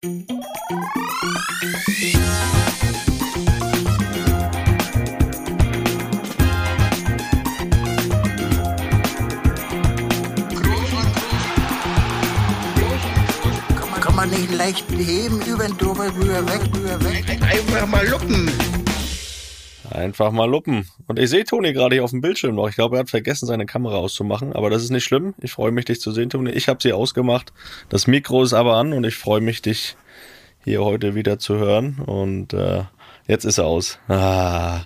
Kann man nicht leicht heben, über den drüber, rüber, weg, rüber, weg. Einfach mal luppen. Einfach mal luppen. Und ich sehe Toni gerade hier auf dem Bildschirm noch. Ich glaube, er hat vergessen, seine Kamera auszumachen. Aber das ist nicht schlimm. Ich freue mich, dich zu sehen, Toni. Ich habe sie ausgemacht. Das Mikro ist aber an und ich freue mich, dich hier heute wieder zu hören. Und äh, jetzt ist er aus. Ah,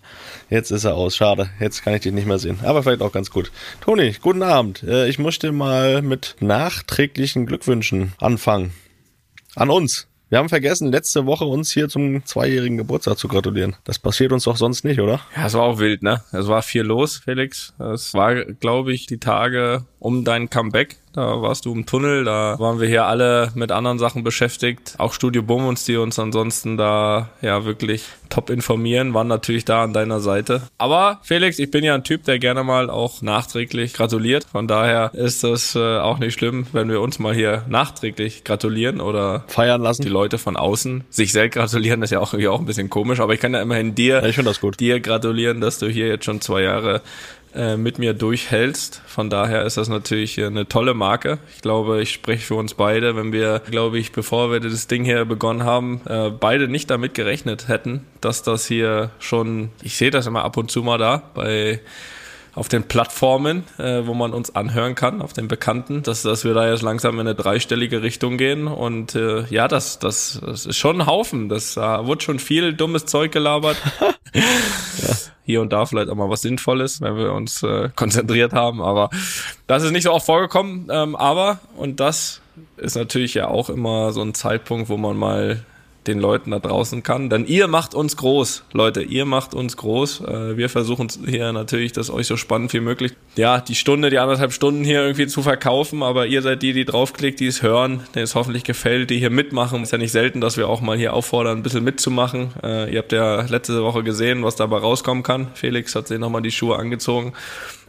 jetzt ist er aus. Schade. Jetzt kann ich dich nicht mehr sehen. Aber vielleicht auch ganz gut. Toni, guten Abend. Äh, ich möchte mal mit nachträglichen Glückwünschen anfangen. An uns. Wir haben vergessen, letzte Woche uns hier zum zweijährigen Geburtstag zu gratulieren. Das passiert uns doch sonst nicht, oder? Ja, es war auch wild, ne? Es war viel los, Felix. Es war, glaube ich, die Tage um dein Comeback. Da warst du im Tunnel, da waren wir hier alle mit anderen Sachen beschäftigt. Auch Studio Bummens, die uns ansonsten da ja wirklich top informieren, waren natürlich da an deiner Seite. Aber Felix, ich bin ja ein Typ, der gerne mal auch nachträglich gratuliert. Von daher ist es äh, auch nicht schlimm, wenn wir uns mal hier nachträglich gratulieren oder Feiern lassen. die Leute von außen sich selbst gratulieren. Das ist ja auch irgendwie auch ein bisschen komisch, aber ich kann ja immerhin dir, Ja, ich das gut. dir gratulieren, dass du hier jetzt schon zwei Jahre äh, mit mir durchhältst. Von daher ist das natürlich eine tolle Marke. Ich glaube, ich spreche für uns beide, wenn wir, glaube ich, bevor wir das Ding hier begonnen haben, äh, beide nicht damit gerechnet hätten, dass das hier schon, ich sehe das immer ab und zu mal da bei auf den Plattformen, äh, wo man uns anhören kann, auf den Bekannten, dass, dass wir da jetzt langsam in eine dreistellige Richtung gehen. Und äh, ja, das, das, das ist schon ein Haufen. Das äh, wurde schon viel dummes Zeug gelabert. Hier und da vielleicht auch mal was Sinnvolles, wenn wir uns äh, konzentriert haben. Aber das ist nicht so oft vorgekommen. Ähm, aber, und das ist natürlich ja auch immer so ein Zeitpunkt, wo man mal den Leuten da draußen kann. Denn ihr macht uns groß, Leute, ihr macht uns groß. Äh, wir versuchen hier natürlich, das euch so spannend wie möglich, ja, die Stunde, die anderthalb Stunden hier irgendwie zu verkaufen, aber ihr seid die, die draufklickt, die es hören, denen es hoffentlich gefällt, die hier mitmachen. Ist ja nicht selten, dass wir auch mal hier auffordern, ein bisschen mitzumachen. Äh, ihr habt ja letzte Woche gesehen, was dabei rauskommen kann. Felix hat sich nochmal die Schuhe angezogen.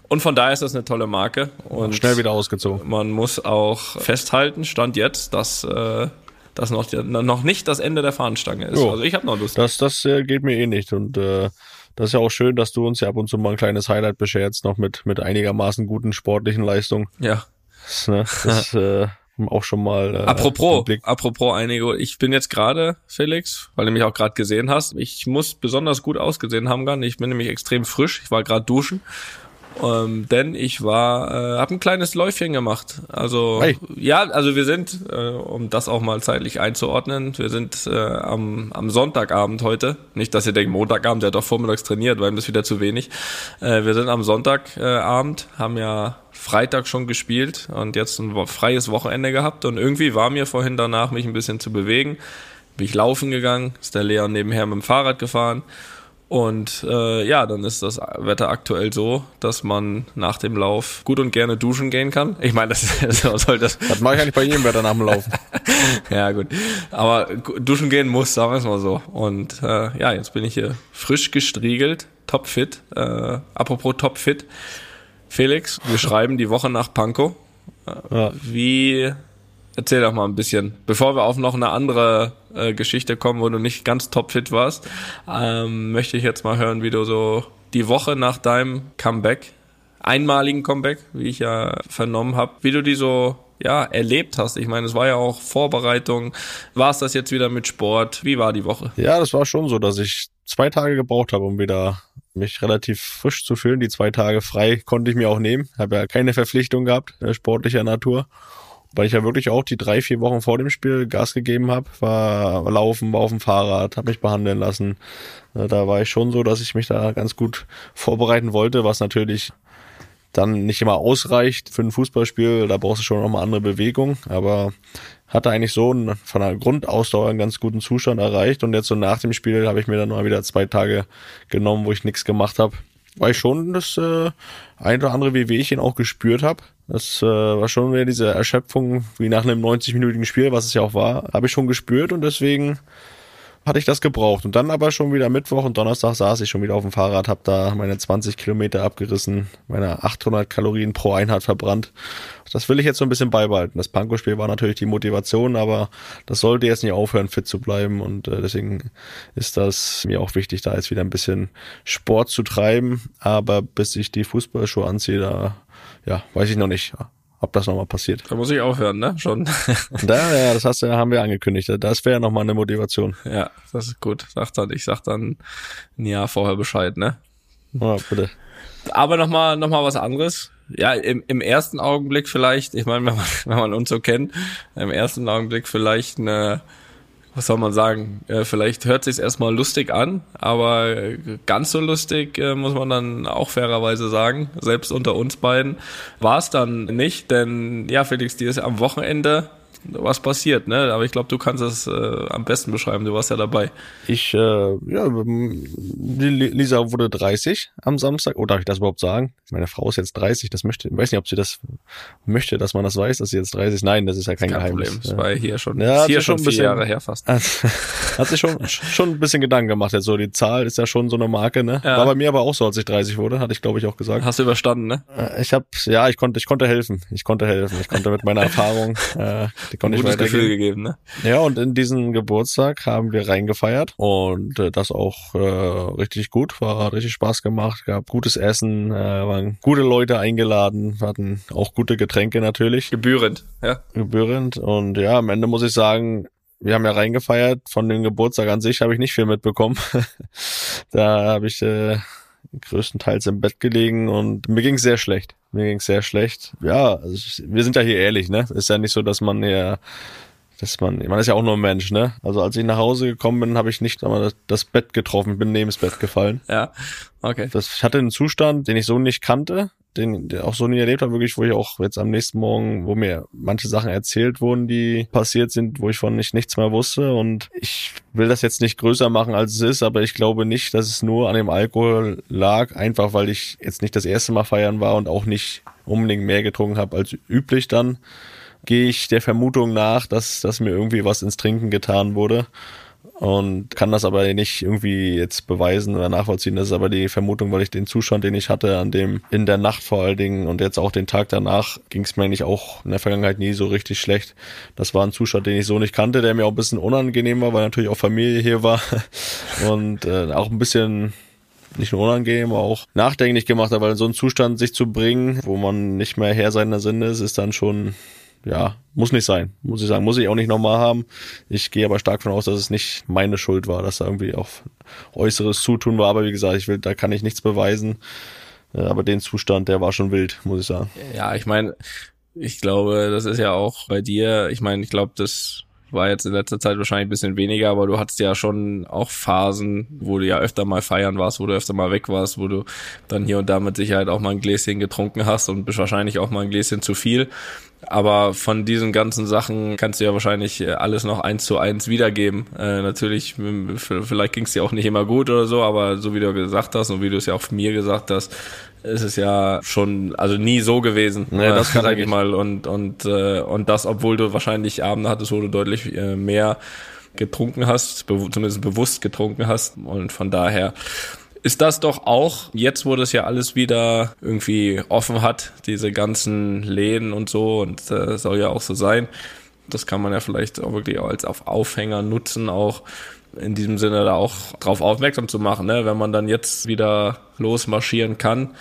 Und von daher ist das eine tolle Marke. Und Schnell wieder ausgezogen. man muss auch festhalten, Stand jetzt, dass äh, das noch, noch nicht das Ende der Fahnenstange ist. Jo. Also ich habe noch Lust. Das, das äh, geht mir eh nicht. Und äh, das ist ja auch schön, dass du uns ja ab und zu mal ein kleines Highlight bescherst, noch mit, mit einigermaßen guten sportlichen Leistungen. Ja. Das, ne, das äh, auch schon mal. Äh, Apropos, apropos einige, ich bin jetzt gerade, Felix, weil du mich auch gerade gesehen hast, ich muss besonders gut ausgesehen haben, gar nicht. Ich bin nämlich extrem frisch. Ich war gerade duschen. Ähm, denn ich war, äh, habe ein kleines Läufchen gemacht. Also Hey. ja, also wir sind, äh, um das auch mal zeitlich einzuordnen, wir sind äh, am, am Sonntagabend heute. Nicht, dass ihr denkt, Montagabend, der hat doch vormittags trainiert, weil ihm das wieder zu wenig. Äh, wir sind am Sonntagabend, äh, haben ja Freitag schon gespielt und jetzt ein freies Wochenende gehabt und irgendwie war mir vorhin danach, mich ein bisschen zu bewegen. Bin ich laufen gegangen, ist der Leon nebenher mit dem Fahrrad gefahren und äh, ja, dann ist das Wetter aktuell so, dass man nach dem Lauf gut und gerne duschen gehen kann. Ich meine, das, das soll das. Das mache ich eigentlich bei jedem Wetter nach dem Laufen. ja gut, aber duschen gehen muss, sagen wir es mal so. Und äh, ja, jetzt bin ich hier frisch gestriegelt, topfit. Äh, apropos topfit, Felix, wir schreiben die Woche nach Pankow. Ja. Wie Erzähl doch mal ein bisschen, bevor wir auf noch eine andere äh, Geschichte kommen, wo du nicht ganz topfit warst, ähm, möchte ich jetzt mal hören, wie du so die Woche nach deinem Comeback, einmaligen Comeback, wie ich ja vernommen habe, wie du die so ja erlebt hast. Ich meine, es war ja auch Vorbereitung. War es das jetzt wieder mit Sport? Wie war die Woche? Ja, das war schon so, dass ich zwei Tage gebraucht habe, um wieder mich relativ frisch zu fühlen. Die zwei Tage frei konnte ich mir auch nehmen. Habe ja keine Verpflichtung gehabt, äh, sportlicher Natur. Weil ich ja wirklich auch die drei, vier Wochen vor dem Spiel Gas gegeben habe, war laufen, war auf dem Fahrrad, habe mich behandeln lassen. Äh, Da war ich schon so, dass ich mich da ganz gut vorbereiten wollte, was natürlich dann nicht immer ausreicht für ein Fußballspiel. Da brauchst du schon nochmal andere Bewegung. Aber hatte eigentlich so einen, von der Grundausdauer einen ganz guten Zustand erreicht. Und jetzt so nach dem Spiel habe ich mir dann mal wieder zwei Tage genommen, wo ich nichts gemacht habe. Weil ich schon das äh, ein oder andere Wehwehchen auch gespürt habe. Das äh, war schon wieder diese Erschöpfung wie nach einem 90-minütigen Spiel, was es ja auch war, habe ich schon gespürt und deswegen hatte ich das gebraucht. Und dann aber schon wieder Mittwoch und Donnerstag saß ich schon wieder auf dem Fahrrad, habe da meine 20 Kilometer abgerissen, meine 800 Kalorien pro Einheit verbrannt. Das will ich jetzt so ein bisschen beibehalten. Das Panko-Spiel war natürlich die Motivation, aber das sollte jetzt nicht aufhören, fit zu bleiben. Und äh, deswegen ist das mir auch wichtig, da jetzt wieder ein bisschen Sport zu treiben. Aber bis ich die Fußballschuhe anziehe, da ja, weiß ich noch nicht ob das nochmal passiert. Da muss ich aufhören, ne? Schon. da, ja, das hast du, haben wir angekündigt. Das wäre nochmal eine Motivation. Ja, das ist gut. Sag dann, ich sag dann ein Jahr vorher Bescheid, ne? Ja, bitte. Aber nochmal, noch mal was anderes. Ja, im, im ersten Augenblick vielleicht, ich meine, wenn man, wenn man uns so kennt, im ersten Augenblick vielleicht eine, was soll man sagen, äh, vielleicht hört sich erstmal lustig an, aber ganz so lustig äh, muss man dann auch fairerweise sagen, selbst unter uns beiden war es dann nicht, denn ja, Felix, dir ist am Wochenende was passiert, ne? Aber ich glaube, du kannst es äh, am besten beschreiben. Du warst ja dabei. Ich, äh, ja, Lisa wurde 30 am Samstag. Oh, darf ich das überhaupt sagen? Meine Frau ist jetzt 30. Das möchte, ich weiß nicht, ob sie das möchte, dass man das weiß, dass sie jetzt 30 ist. Nein, das ist ja kein, kein Geheimnis. Problem. Das war hier schon, ja, hier schon, vier bisschen, Jahre her fast. hat sich schon, schon ein bisschen Gedanken gemacht. Jetzt so die Zahl ist ja schon so eine Marke, ne? Ja. War bei mir aber auch so, als ich 30 wurde, hatte ich glaube ich auch gesagt. Hast du überstanden, ne? Äh, ich habe, ja, ich konnte, ich konnte helfen. Ich konnte helfen. Ich konnte mit meiner Erfahrung äh, die konnte ich Gefühl gegeben, ne? Ja, und in diesen Geburtstag haben wir reingefeiert und äh, das auch äh, richtig gut, war richtig Spaß gemacht, gab gutes Essen, äh, waren gute Leute eingeladen, hatten auch gute Getränke natürlich. Gebührend, ja. Gebührend und ja, am Ende muss ich sagen, wir haben ja reingefeiert, von dem Geburtstag an sich habe ich nicht viel mitbekommen. da habe ich äh, größtenteils im Bett gelegen und mir ging sehr schlecht. Mir ging sehr schlecht. Ja, also ich, wir sind ja hier ehrlich, ne? Ist ja nicht so, dass man ja dass man, man ist ja auch nur ein Mensch, ne? Also als ich nach Hause gekommen bin, habe ich nicht einmal das, das, Bett getroffen, bin neben das Bett gefallen. Ja, okay. Das, ich hatte einen Zustand, den ich so nicht kannte, den, den auch so nie erlebt habe, wirklich, wo ich auch jetzt am nächsten Morgen, wo mir manche Sachen erzählt wurden, die passiert sind, wo ich von nicht nichts mehr wusste. Und ich will das jetzt nicht größer machen, als es ist, aber ich glaube nicht, dass es nur an dem Alkohol lag, einfach weil ich jetzt nicht das erste Mal feiern war und auch nicht unbedingt mehr getrunken habe als üblich dann gehe ich der Vermutung nach, dass, dass mir irgendwie was ins Trinken getan wurde und kann das aber nicht irgendwie jetzt beweisen oder nachvollziehen. Das ist aber die Vermutung, weil ich den Zustand, den ich hatte, an dem in der Nacht vor allen Dingen und jetzt auch den Tag danach, ging es mir eigentlich auch in der Vergangenheit nie so richtig schlecht. Das war ein Zustand, den ich so nicht kannte, der mir auch ein bisschen unangenehm war, weil natürlich auch Familie hier war und äh, auch ein bisschen nicht nur unangenehm, auch nachdenklich gemacht hat, weil in so einen Zustand sich zu bringen, wo man nicht mehr Herr seiner Sinne ist, ist dann schon ja, muss nicht sein, muss ich sagen. Muss ich auch nicht nochmal haben. Ich gehe aber stark davon aus, dass es nicht meine Schuld war, dass da irgendwie auch äußeres Zutun war. Aber wie gesagt, ich will, da kann ich nichts beweisen. Äh, aber den Zustand, der war schon wild, muss ich sagen. Ja, ich meine, ich glaube, das ist ja auch bei dir, ich meine, ich glaube, das war jetzt in letzter Zeit wahrscheinlich ein bisschen weniger, aber du hattest ja schon auch Phasen, wo du ja öfter mal feiern warst, wo du öfter mal weg warst, wo du dann hier und da mit Sicherheit auch mal ein Gläschen getrunken hast und bist wahrscheinlich auch mal ein Gläschen zu viel. Aber von diesen ganzen Sachen kannst du ja wahrscheinlich äh, alles noch eins zu eins wiedergeben. Äh, natürlich, vielleicht ging es dir auch nicht immer gut oder so, aber so wie du gesagt hast und wie du es ja auch mir gesagt hast, ist es ja schon, also nie so gewesen. Nee, das kann sag ich mal. Und, und, äh, und das, obwohl du wahrscheinlich Abende hattest, wo du deutlich äh, mehr getrunken hast, zumindest bewusst getrunken hast. Und von daher ist das doch auch, jetzt wo das ja alles wieder irgendwie offen hat, diese ganzen Läden und so, und äh, soll ja auch so sein. Das kann man ja vielleicht auch wirklich als auf Aufhänger nutzen, auch in diesem Sinne da auch drauf aufmerksam zu machen, ne? wenn man dann jetzt wieder losmarschieren kann,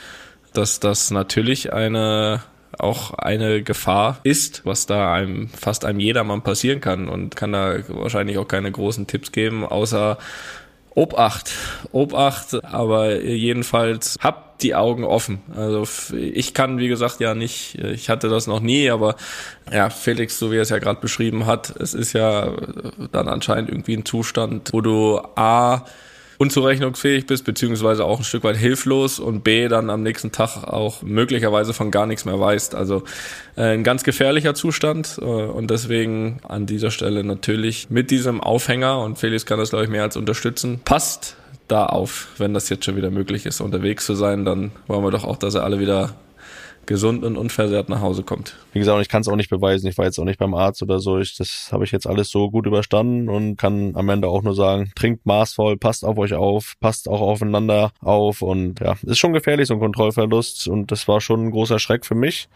dass das natürlich eine auch eine Gefahr ist, was da einem fast einem jedermann passieren kann und kann da wahrscheinlich auch keine großen Tipps geben, außer Obacht, Obacht, aber jedenfalls habt die Augen offen. Also ich kann, wie gesagt, ja nicht, ich hatte das noch nie, aber ja, Felix, so wie er es ja gerade beschrieben hat, es ist ja dann anscheinend irgendwie ein Zustand, wo du A, unzurechnungsfähig bist, beziehungsweise auch ein Stück weit hilflos und B, dann am nächsten Tag auch möglicherweise von gar nichts mehr weißt. Also äh, ein ganz gefährlicher Zustand äh, und deswegen an dieser Stelle natürlich mit diesem Aufhänger und Felix kann das, glaube ich, mehr als unterstützen. Passt da auf, wenn das jetzt schon wieder möglich ist, unterwegs zu sein, dann wollen wir doch auch, dass ihr alle wieder gesund und unversehrt nach Hause kommt. Wie gesagt, ich kann es auch nicht beweisen. Ich war jetzt auch nicht beim Arzt oder so. Ich, das habe ich jetzt alles so gut überstanden und kann am Ende auch nur sagen, trinkt maßvoll, passt auf euch auf, passt auch aufeinander auf und ja, ist schon gefährlich, so ein Kontrollverlust und das war schon ein großer Schreck für mich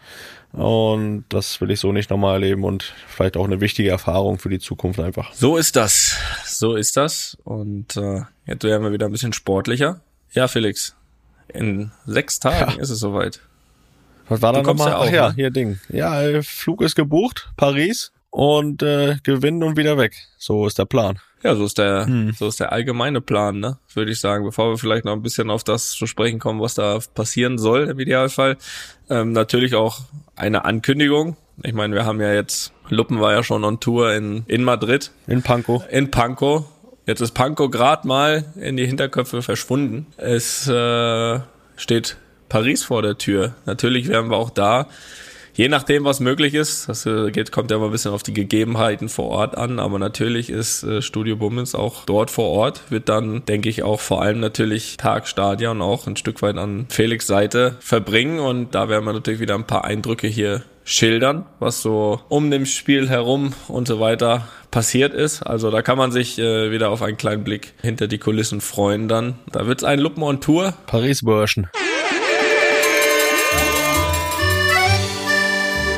und das will ich so nicht nochmal erleben und vielleicht auch eine wichtige Erfahrung für die Zukunft einfach. So ist das. So ist das und äh, jetzt werden wir wieder ein bisschen sportlicher. Ja, Felix, in sechs Tagen ja. ist es soweit. Was war da nochmal? Ja Ach ja, ne? hier Ding. Ja, Flug ist gebucht, Paris und äh, gewinnen und wieder weg. So ist der Plan. Ja, so ist der, hm. so ist der allgemeine Plan, ne? Würde ich sagen, bevor wir vielleicht noch ein bisschen auf das zu sprechen kommen, was da passieren soll im Idealfall. Ähm, natürlich auch eine Ankündigung. Ich meine, wir haben ja jetzt, Luppen war ja schon on Tour in, in Madrid. In Panko. In Panko. Jetzt ist Panko gerade mal in die Hinterköpfe verschwunden. Es äh, steht Paris vor der Tür. Natürlich werden wir auch da, je nachdem, was möglich ist, das äh, geht, kommt ja immer ein bisschen auf die Gegebenheiten vor Ort an, aber natürlich ist äh, Studio Bummens auch dort vor Ort, wird dann, denke ich, auch vor allem natürlich Tag Stadion auch ein Stück weit an Felix Seite verbringen und da werden wir natürlich wieder ein paar Eindrücke hier schildern, was so um dem Spiel herum und so weiter passiert ist. Also da kann man sich äh, wieder auf einen kleinen Blick hinter die Kulissen freuen dann. Da wird's ein Luppen on Tour. Paris-Börschen.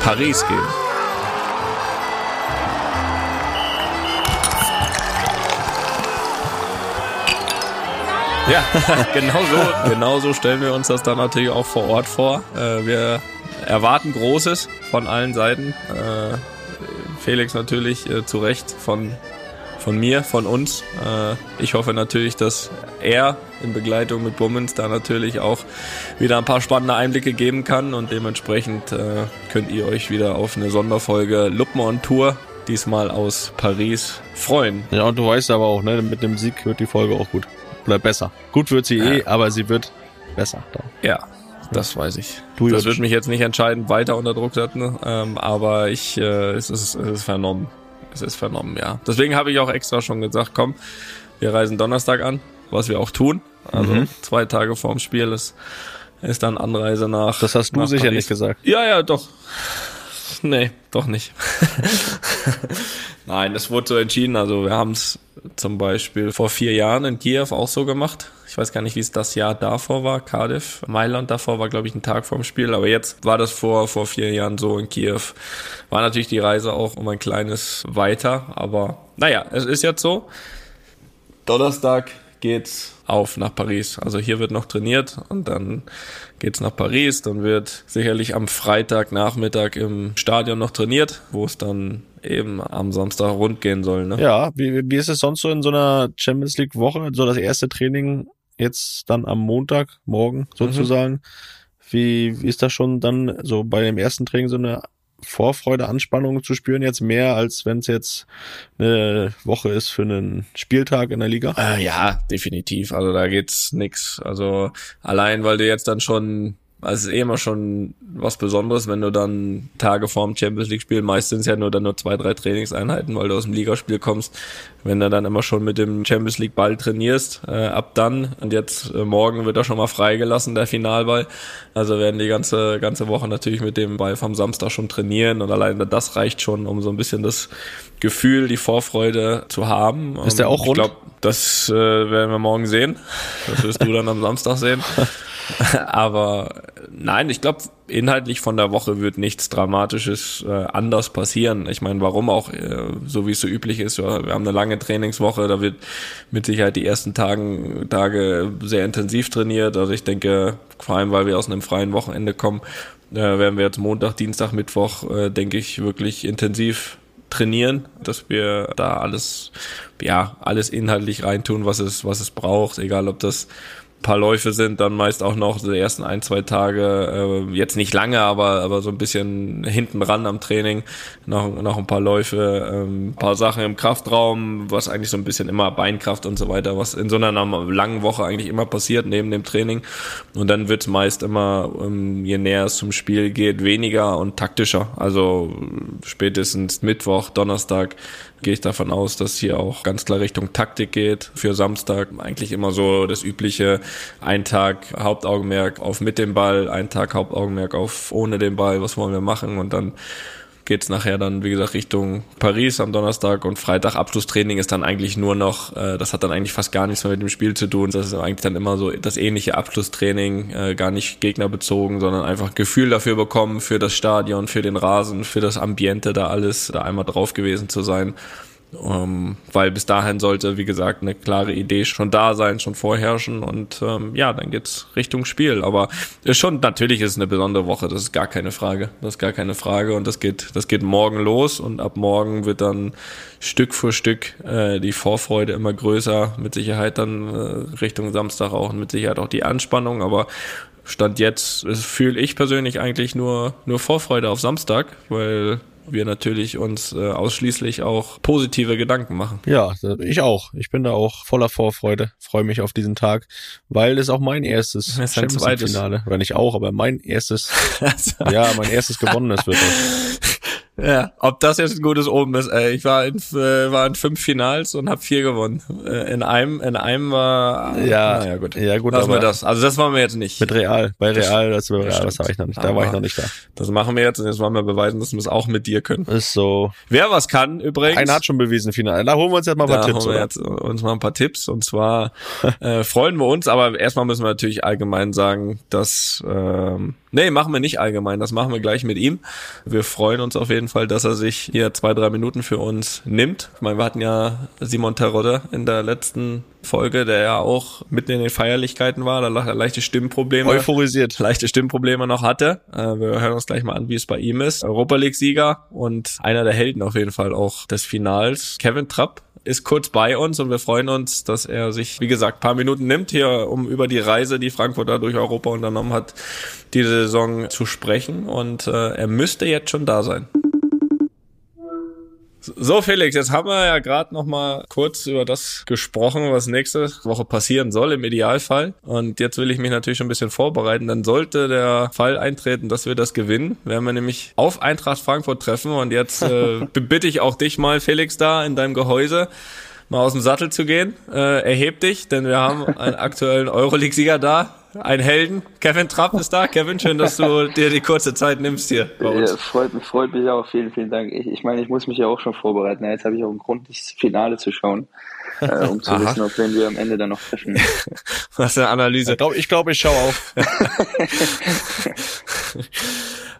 Paris gehen. Ja, genau so, genau so stellen wir uns das dann natürlich auch vor Ort vor. Äh, wir erwarten Großes von allen Seiten. Äh, Felix natürlich äh, zu Recht von von mir, von uns. Äh, ich hoffe natürlich, dass er in Begleitung mit Bummens da natürlich auch wieder ein paar spannende Einblicke geben kann und dementsprechend äh, könnt ihr euch wieder auf eine Sonderfolge Luppen on Tour diesmal aus Paris freuen. Ja, und du weißt aber auch, ne, mit dem Sieg wird die Folge auch gut. Oder besser. Gut wird sie ja. eh, aber sie wird besser. Da. Ja, das weiß ich. Du das wird mich jetzt nicht entscheidend weiter unter Druck setzen, ähm, aber ich, äh, es, ist, es ist vernommen. Es ist vernommen, ja. Deswegen habe ich auch extra schon gesagt, komm, wir reisen Donnerstag an, was wir auch tun. Also mhm. zwei Tage vorm Spiel ist, ist dann Anreise nach. Das hast du sicher Paris. nicht gesagt. Ja, ja, doch. Nee, doch nicht. Nein, das wurde so entschieden. Also wir haben es zum Beispiel vor vier Jahren in Kiew auch so gemacht. Ich weiß gar nicht, wie es das Jahr davor war, Cardiff. Mailand davor war, glaube ich, ein Tag vorm Spiel. Aber jetzt war das vor, vor vier Jahren so in Kiew. War natürlich die Reise auch um ein kleines weiter. Aber naja, es ist jetzt so. Donnerstag geht's auf nach Paris. Also hier wird noch trainiert und dann geht's nach Paris. Dann wird sicherlich am Freitagnachmittag im Stadion noch trainiert, wo es dann eben am Samstag rund gehen soll. Ne? Ja, wie, wie ist es sonst so in so einer Champions League Woche? So das erste Training jetzt dann am Montag, morgen sozusagen. Mhm. Wie, wie ist das schon dann so bei dem ersten Training so eine Vorfreude, Anspannung zu spüren, jetzt mehr, als wenn es jetzt eine Woche ist für einen Spieltag in der Liga? Äh, ja, definitiv. Also da geht's nix. Also allein, weil du jetzt dann schon es ist eh immer schon was Besonderes, wenn du dann Tage vorm Champions League Spiel, meistens ja nur dann nur zwei, drei Trainingseinheiten, weil du aus dem Ligaspiel kommst, wenn du dann immer schon mit dem Champions League Ball trainierst, äh, ab dann und jetzt äh, morgen wird er schon mal freigelassen, der Finalball. Also werden die ganze ganze Woche natürlich mit dem Ball vom Samstag schon trainieren und allein das reicht schon, um so ein bisschen das Gefühl, die Vorfreude zu haben. Ist der auch rund? Ich glaube, das äh, werden wir morgen sehen. Das wirst du dann am Samstag sehen. Aber nein, ich glaube, inhaltlich von der Woche wird nichts Dramatisches äh, anders passieren. Ich meine, warum auch, äh, so wie es so üblich ist, wir haben eine lange Trainingswoche, da wird mit Sicherheit die ersten Tagen, Tage sehr intensiv trainiert. Also ich denke, vor allem, weil wir aus einem freien Wochenende kommen, äh, werden wir jetzt Montag, Dienstag, Mittwoch, äh, denke ich, wirklich intensiv trainieren, dass wir da alles, ja, alles inhaltlich reintun, was es, was es braucht, egal ob das paar Läufe sind, dann meist auch noch die ersten ein, zwei Tage, äh, jetzt nicht lange, aber, aber so ein bisschen hinten ran am Training, noch, noch ein paar Läufe, ähm, paar Sachen im Kraftraum, was eigentlich so ein bisschen immer Beinkraft und so weiter, was in so einer langen Woche eigentlich immer passiert neben dem Training. Und dann wird's meist immer, ähm, je näher es zum Spiel geht, weniger und taktischer. Also spätestens Mittwoch, Donnerstag gehe ich davon aus, dass hier auch ganz klar Richtung Taktik geht. Für Samstag. Eigentlich immer so das übliche. Ein Tag Hauptaugenmerk auf mit dem Ball, ein Tag Hauptaugenmerk auf ohne den Ball, was wollen wir machen? Und dann geht's nachher dann, wie gesagt, Richtung Paris am Donnerstag und Freitag. Abschlusstraining ist dann eigentlich nur noch, äh, das hat dann eigentlich fast gar nichts mehr mit dem Spiel zu tun. Das ist eigentlich dann immer so das ähnliche Abschlusstraining, äh, gar nicht gegnerbezogen, sondern einfach Gefühl dafür bekommen, für das Stadion, für den Rasen, für das Ambiente, da alles, da einmal drauf gewesen zu sein. Ähm, weil bis dahin sollte, wie gesagt, eine klare Idee schon da sein, schon vorherrschen und ähm, ja, dann geht's Richtung Spiel. Aber ist schon, natürlich ist es eine besondere Woche, das ist gar keine Frage. Das ist gar keine Frage und das geht, das geht morgen los und ab morgen wird dann Stück für Stück äh, die Vorfreude immer größer, mit Sicherheit dann äh, Richtung Samstag auch und mit Sicherheit auch die Anspannung, aber Stand jetzt fühle ich persönlich eigentlich nur, nur Vorfreude auf Samstag, weil wir natürlich uns äh, ausschließlich auch positive Gedanken machen. Ja, ich auch. Ich bin da auch voller Vorfreude, freue mich auf diesen Tag, weil es auch mein erstes Champions Finale, oder nicht auch, aber mein erstes, ja, mein erstes gewonnenes wird. Ja, ob das jetzt ein gutes Oben ist, ey. Ich war in, äh, war in fünf Finals und habe vier gewonnen. Äh, in einem, in einem war. Ja, naja, gut. Ja, gut. Lassen wir das. Also das waren wir jetzt nicht. Mit Real. Bei Real, das, bei Real, das war ich noch nicht. Da Aber war ich noch nicht da. Das machen wir jetzt und jetzt wollen wir beweisen, dass wir es auch mit dir können. Ist so. Wer was kann, übrigens. Einer hat schon bewiesen, Final. Da holen wir uns jetzt mal ein paar da Tipps. Holen wir jetzt uns mal ein paar Tipps. Und zwar äh, freuen wir uns, aber erstmal müssen wir natürlich allgemein sagen, dass ähm, Nee, machen wir nicht allgemein. Das machen wir gleich mit ihm. Wir freuen uns auf jeden Fall, dass er sich hier zwei, drei Minuten für uns nimmt. Ich meine, wir hatten ja Simon Terodde in der letzten Folge, der ja auch mitten in den Feierlichkeiten war, da leichte Stimmprobleme. Euphorisiert. Leichte Stimmprobleme noch hatte. Äh, wir hören uns gleich mal an, wie es bei ihm ist. Europa League-Sieger und einer der Helden auf jeden Fall auch des Finals. Kevin Trapp ist kurz bei uns und wir freuen uns, dass er sich, wie gesagt, paar Minuten nimmt hier, um über die Reise, die Frankfurter durch Europa unternommen hat, diese Saison zu sprechen. Und äh, er müsste jetzt schon da sein. So, Felix, jetzt haben wir ja gerade noch mal kurz über das gesprochen, was nächste Woche passieren soll im Idealfall. Und jetzt will ich mich natürlich schon ein bisschen vorbereiten. Dann sollte der Fall eintreten, dass wir das gewinnen, werden wir nämlich auf Eintracht Frankfurt treffen. Und jetzt äh, bitte ich auch dich mal, Felix, da in deinem Gehäuse mal aus dem Sattel zu gehen. Äh, erheb dich, denn wir haben einen aktuellen Euroleague-Sieger da ein Helden. Kevin Trapp ist da. Kevin, schön, dass du dir die kurze Zeit nimmst hier bei uns. Ja, freut, freut mich auch. Vielen, vielen Dank. Ich, ich meine, ich muss mich ja auch schon vorbereiten. Jetzt habe ich auch einen Grund, das Finale zu schauen, äh, um zu wissen, auf wen wir am Ende dann noch treffen. Was eine Analyse. Ich glaube, ich, glaub, ich schaue auf.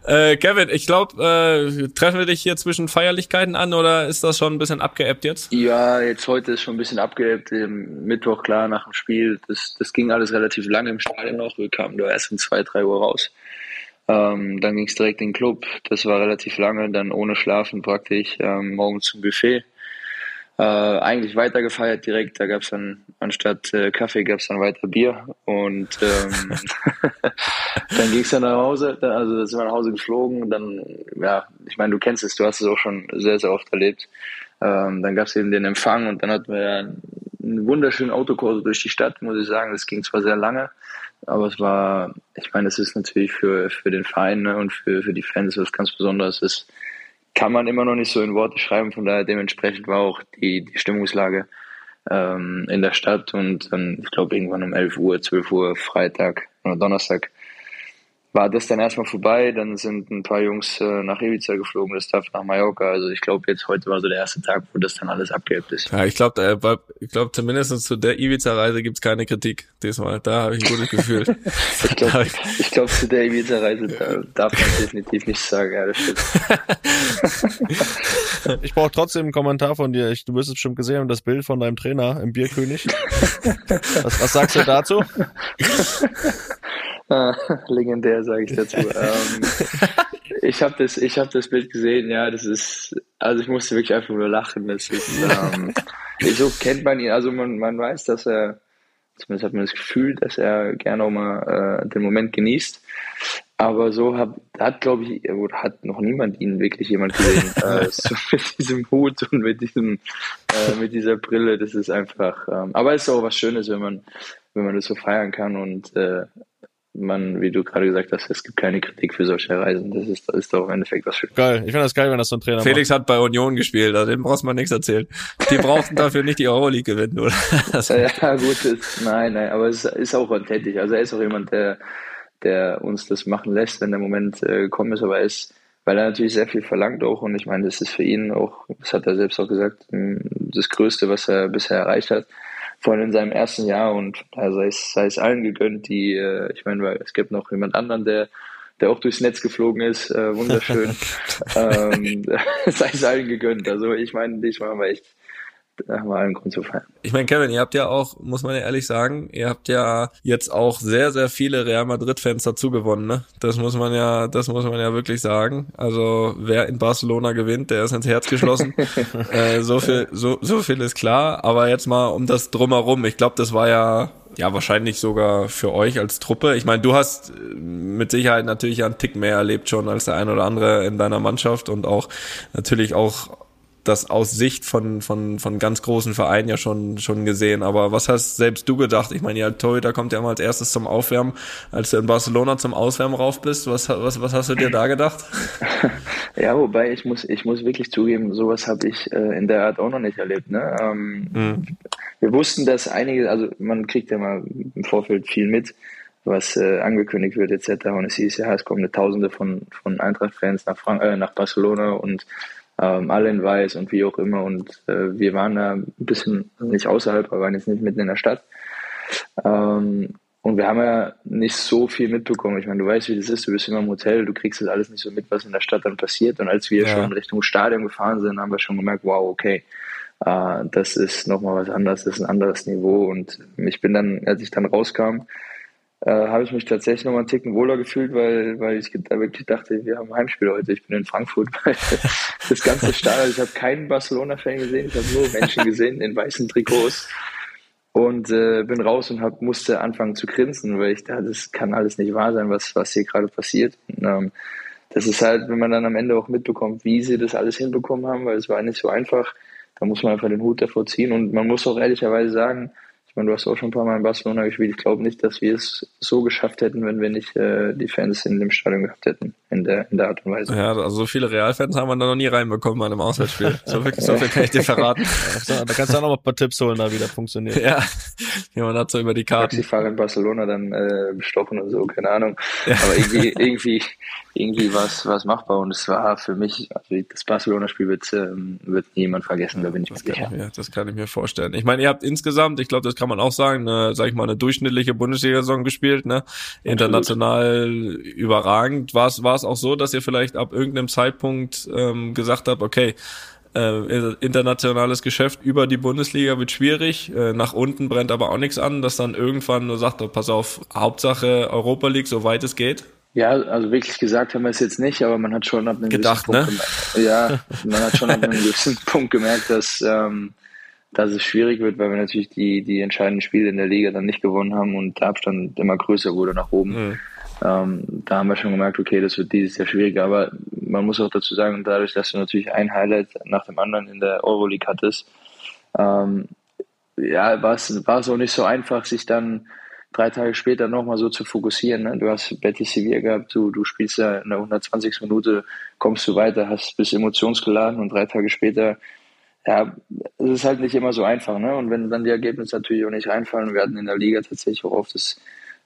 Äh, Kevin, ich glaube, äh, treffen wir dich hier zwischen Feierlichkeiten an oder ist das schon ein bisschen abgeebbt jetzt? Ja, jetzt heute ist schon ein bisschen abgeebbt. Mittwoch, klar, nach dem Spiel. Das, das ging alles relativ lange im Stadion noch. Wir kamen da erst um zwei, drei Uhr raus. Ähm, dann ging es direkt in den Club. Das war relativ lange. Dann ohne Schlafen praktisch ähm, morgens zum Buffet äh, eigentlich weiter gefeiert direkt. Da gab es dann anstatt äh, Kaffee gab es dann weiter Bier und ähm, dann ging es dann nach Hause. Also da sind wir nach Hause geflogen. Dann ja, ich meine, du kennst es, du hast es auch schon sehr sehr oft erlebt. Ähm, dann gab es eben den Empfang und dann hatten wir einen wunderschönen Autokurs durch die Stadt, muss ich sagen. Das ging zwar sehr lange, aber es war, ich meine, es ist natürlich für, für den Verein ne, und für, für die Fans was ganz Besonderes. Es ist kann man immer noch nicht so in Worte schreiben. Von daher dementsprechend war auch die, die Stimmungslage ähm, in der Stadt und dann, ich glaube, irgendwann um 11 Uhr, 12 Uhr, Freitag oder Donnerstag war das dann erstmal vorbei. Dann sind ein paar Jungs äh, nach Ibiza geflogen, das darf nach Mallorca. Also ich glaube, jetzt heute war so der erste Tag, wo das dann alles abgehebt ist. Ja, ich glaube, äh, ich glaube zumindest zu der Ibiza-Reise gibt's keine Kritik diesmal. Da habe ich ein gutes Gefühl. ich glaube, ich glaub, zu der Ibiza-Reise da darf man definitiv nicht sagen. Ja, das stimmt. ich brauche trotzdem einen Kommentar von dir. Ich, du wirst es bestimmt gesehen haben, das Bild von deinem Trainer im Bierkönig. was, was sagst du dazu? legendär, sage ich dazu. ähm, ich habe das, ich habe das Bild gesehen. Ja, das ist, also ich musste wirklich einfach nur lachen. Das ist, ähm, so kennt man ihn. Also man, man weiß, dass er, zumindest hat man das Gefühl, dass er gerne auch mal äh, den Moment genießt. Aber so hat, hat glaube ich, oder hat noch niemand ihn wirklich jemand gesehen. äh, so mit diesem Hut und mit diesem, äh, mit dieser Brille. Das ist einfach. Ähm, aber es ist auch was Schönes, wenn man, wenn man das so feiern kann und äh, man, wie du gerade gesagt hast, es gibt keine Kritik für solche Reisen. Das ist, das ist doch im Endeffekt was schön. Geil. Ich finde das geil, wenn das so ein Trainer Felix macht. hat bei Union gespielt, also dem brauchst man nichts erzählen. Die brauchten dafür nicht die Euroleague gewinnen, oder? ja, gut, ist, nein, nein, aber es ist auch authentisch. Also er ist auch jemand, der, der uns das machen lässt, wenn der Moment äh, gekommen ist, aber er ist, weil er natürlich sehr viel verlangt auch und ich meine, das ist für ihn auch, das hat er selbst auch gesagt, das Größte, was er bisher erreicht hat vor allem in seinem ersten Jahr und da sei es, sei es allen gegönnt, die, äh, ich meine, weil es gibt noch jemand anderen, der der auch durchs Netz geflogen ist, äh, wunderschön. ähm, sei es allen gegönnt. Also ich meine, ich war echt da haben wir allen Grund zu feiern. Ich meine, Kevin, ihr habt ja auch, muss man ja ehrlich sagen, ihr habt ja jetzt auch sehr, sehr viele Real Madrid-Fans dazu gewonnen, ne? Das muss man ja, das muss man ja wirklich sagen. Also wer in Barcelona gewinnt, der ist ins Herz geschlossen. äh, so viel, so, so viel ist klar. Aber jetzt mal um das drumherum. Ich glaube, das war ja ja, wahrscheinlich sogar für euch als Truppe. Ich meine, du hast äh, mit Sicherheit natürlich einen Tick mehr erlebt schon als der ein oder andere in deiner Mannschaft und auch natürlich auch das aus Sicht von, von, von ganz großen Vereinen ja schon, schon gesehen. Aber was hast selbst du gedacht? Ich meine, ja, Torhüter kommt ja immer als erstes zum Aufwärmen. Als du in Barcelona zum Auswärmen rauf bist, was, was, was hast du dir da gedacht? ja, wobei ich muss, ich muss wirklich zugeben, sowas habe ich äh, in der Art auch noch nicht erlebt. Ne? Ähm, mhm. Wir wussten, dass einige, also man kriegt ja mal im Vorfeld viel mit, was äh, angekündigt wird etc. Und es hieß ja, es kommen eine Tausende von, von Eintracht-Fans nach, Frank äh, nach Barcelona und ähm, alle in weiß und wie auch immer. Und äh, wir waren da ein bisschen nicht außerhalb, aber waren jetzt nicht mitten in der Stadt. Ähm, und wir haben ja nicht so viel mitbekommen. Ich meine, du weißt, wie das ist. Du bist immer im Hotel, du kriegst das alles nicht so mit, was in der Stadt dann passiert. Und als wir ja. schon Richtung Stadion gefahren sind, haben wir schon gemerkt, wow, okay, äh, das ist nochmal was anderes, das ist ein anderes Niveau. Und ich bin dann, als ich dann rauskam, äh, habe ich mich tatsächlich noch mal einen Ticken wohler gefühlt, weil, weil ich da wirklich dachte, wir haben Heimspiel heute. Ich bin in Frankfurt, das ganze Stadion, ich habe keinen Barcelona-Fan gesehen, ich habe nur Menschen gesehen in weißen Trikots und äh, bin raus und hab, musste anfangen zu grinsen, weil ich dachte, das kann alles nicht wahr sein, was, was hier gerade passiert. Und, ähm, das ist halt, wenn man dann am Ende auch mitbekommt, wie sie das alles hinbekommen haben, weil es war nicht so einfach, da muss man einfach den Hut davor ziehen und man muss auch ehrlicherweise sagen, ich meine, du hast auch schon ein paar Mal in Barcelona gespielt. Ich glaube nicht, dass wir es so geschafft hätten, wenn wir nicht äh, die Fans in dem Stadion gehabt hätten, in der, in der Art und Weise. Ja, also so viele Realfans haben wir da noch nie reinbekommen bei einem Auswärtsspiel. So viel, so viel kann ich dir verraten. da kannst du auch noch mal ein paar Tipps holen, da wieder funktioniert. Ja, wie man hat so über die Karten. Taxifahrer in Barcelona dann äh, bestochen und so, keine Ahnung. Ja. Aber irgendwie, irgendwie, irgendwie war es machbar und es war für mich, also das Barcelona-Spiel wird, ähm, wird niemand vergessen, da bin ich mir sicher. Ja, das kann ich mir vorstellen. Ich meine, ihr habt insgesamt, ich glaube, das kann man auch sagen, eine, sag ich mal, eine durchschnittliche Bundesliga-Saison gespielt, ne? International Absolut. überragend. War es war es auch so, dass ihr vielleicht ab irgendeinem Zeitpunkt ähm, gesagt habt, okay, äh, internationales Geschäft über die Bundesliga wird schwierig. Äh, nach unten brennt aber auch nichts an, dass dann irgendwann nur sagt, oh, pass auf, Hauptsache Europa League, soweit es geht. Ja, also wirklich gesagt haben wir es jetzt nicht, aber man hat schon ab einem gedacht, gewissen ne? Punkt gemerkt, ja, man hat schon ab einem gewissen Punkt gemerkt, dass ähm, dass es schwierig wird, weil wir natürlich die die entscheidenden Spiele in der Liga dann nicht gewonnen haben und der Abstand immer größer wurde nach oben. Mhm. Ähm, da haben wir schon gemerkt, okay, das wird dieses Jahr schwieriger. Aber man muss auch dazu sagen, dadurch, dass du natürlich ein Highlight nach dem anderen in der Euroleague hattest, ähm, ja, war es war es auch nicht so einfach, sich dann drei Tage später nochmal so zu fokussieren. Ne? Du hast Betis Sevilla gehabt, du, du spielst ja in der 120. Minute, kommst du weiter, hast bist emotionsgeladen und drei Tage später, ja, es ist halt nicht immer so einfach. Ne? Und wenn dann die Ergebnisse natürlich auch nicht reinfallen, wir hatten in der Liga tatsächlich auch oft das,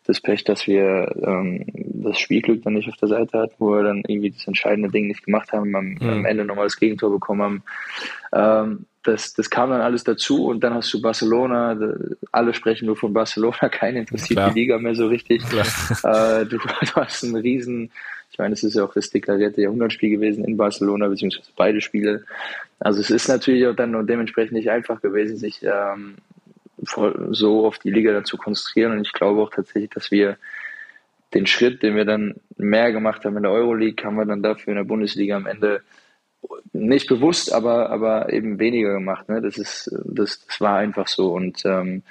das Pech, dass wir ähm, das Spielglück dann nicht auf der Seite hatten, wo wir dann irgendwie das entscheidende Ding nicht gemacht haben, am, mhm. am Ende nochmal das Gegentor bekommen haben. Ähm, das, das kam dann alles dazu und dann hast du Barcelona, alle sprechen nur von Barcelona, kein interessiert Klar. die Liga mehr so richtig. Äh, du, du, hast einen riesen, ich meine, es ist ja auch das deklarierte Jahrhundertspiel gewesen in Barcelona, beziehungsweise beide Spiele. Also es ist natürlich auch dann dementsprechend nicht einfach gewesen, sich ähm, so auf die Liga dann zu konzentrieren und ich glaube auch tatsächlich, dass wir den Schritt, den wir dann mehr gemacht haben in der Euroleague, haben wir dann dafür in der Bundesliga am Ende nicht bewusst, aber, aber eben weniger gemacht. Ne? Das, ist, das, das war einfach so und ähm,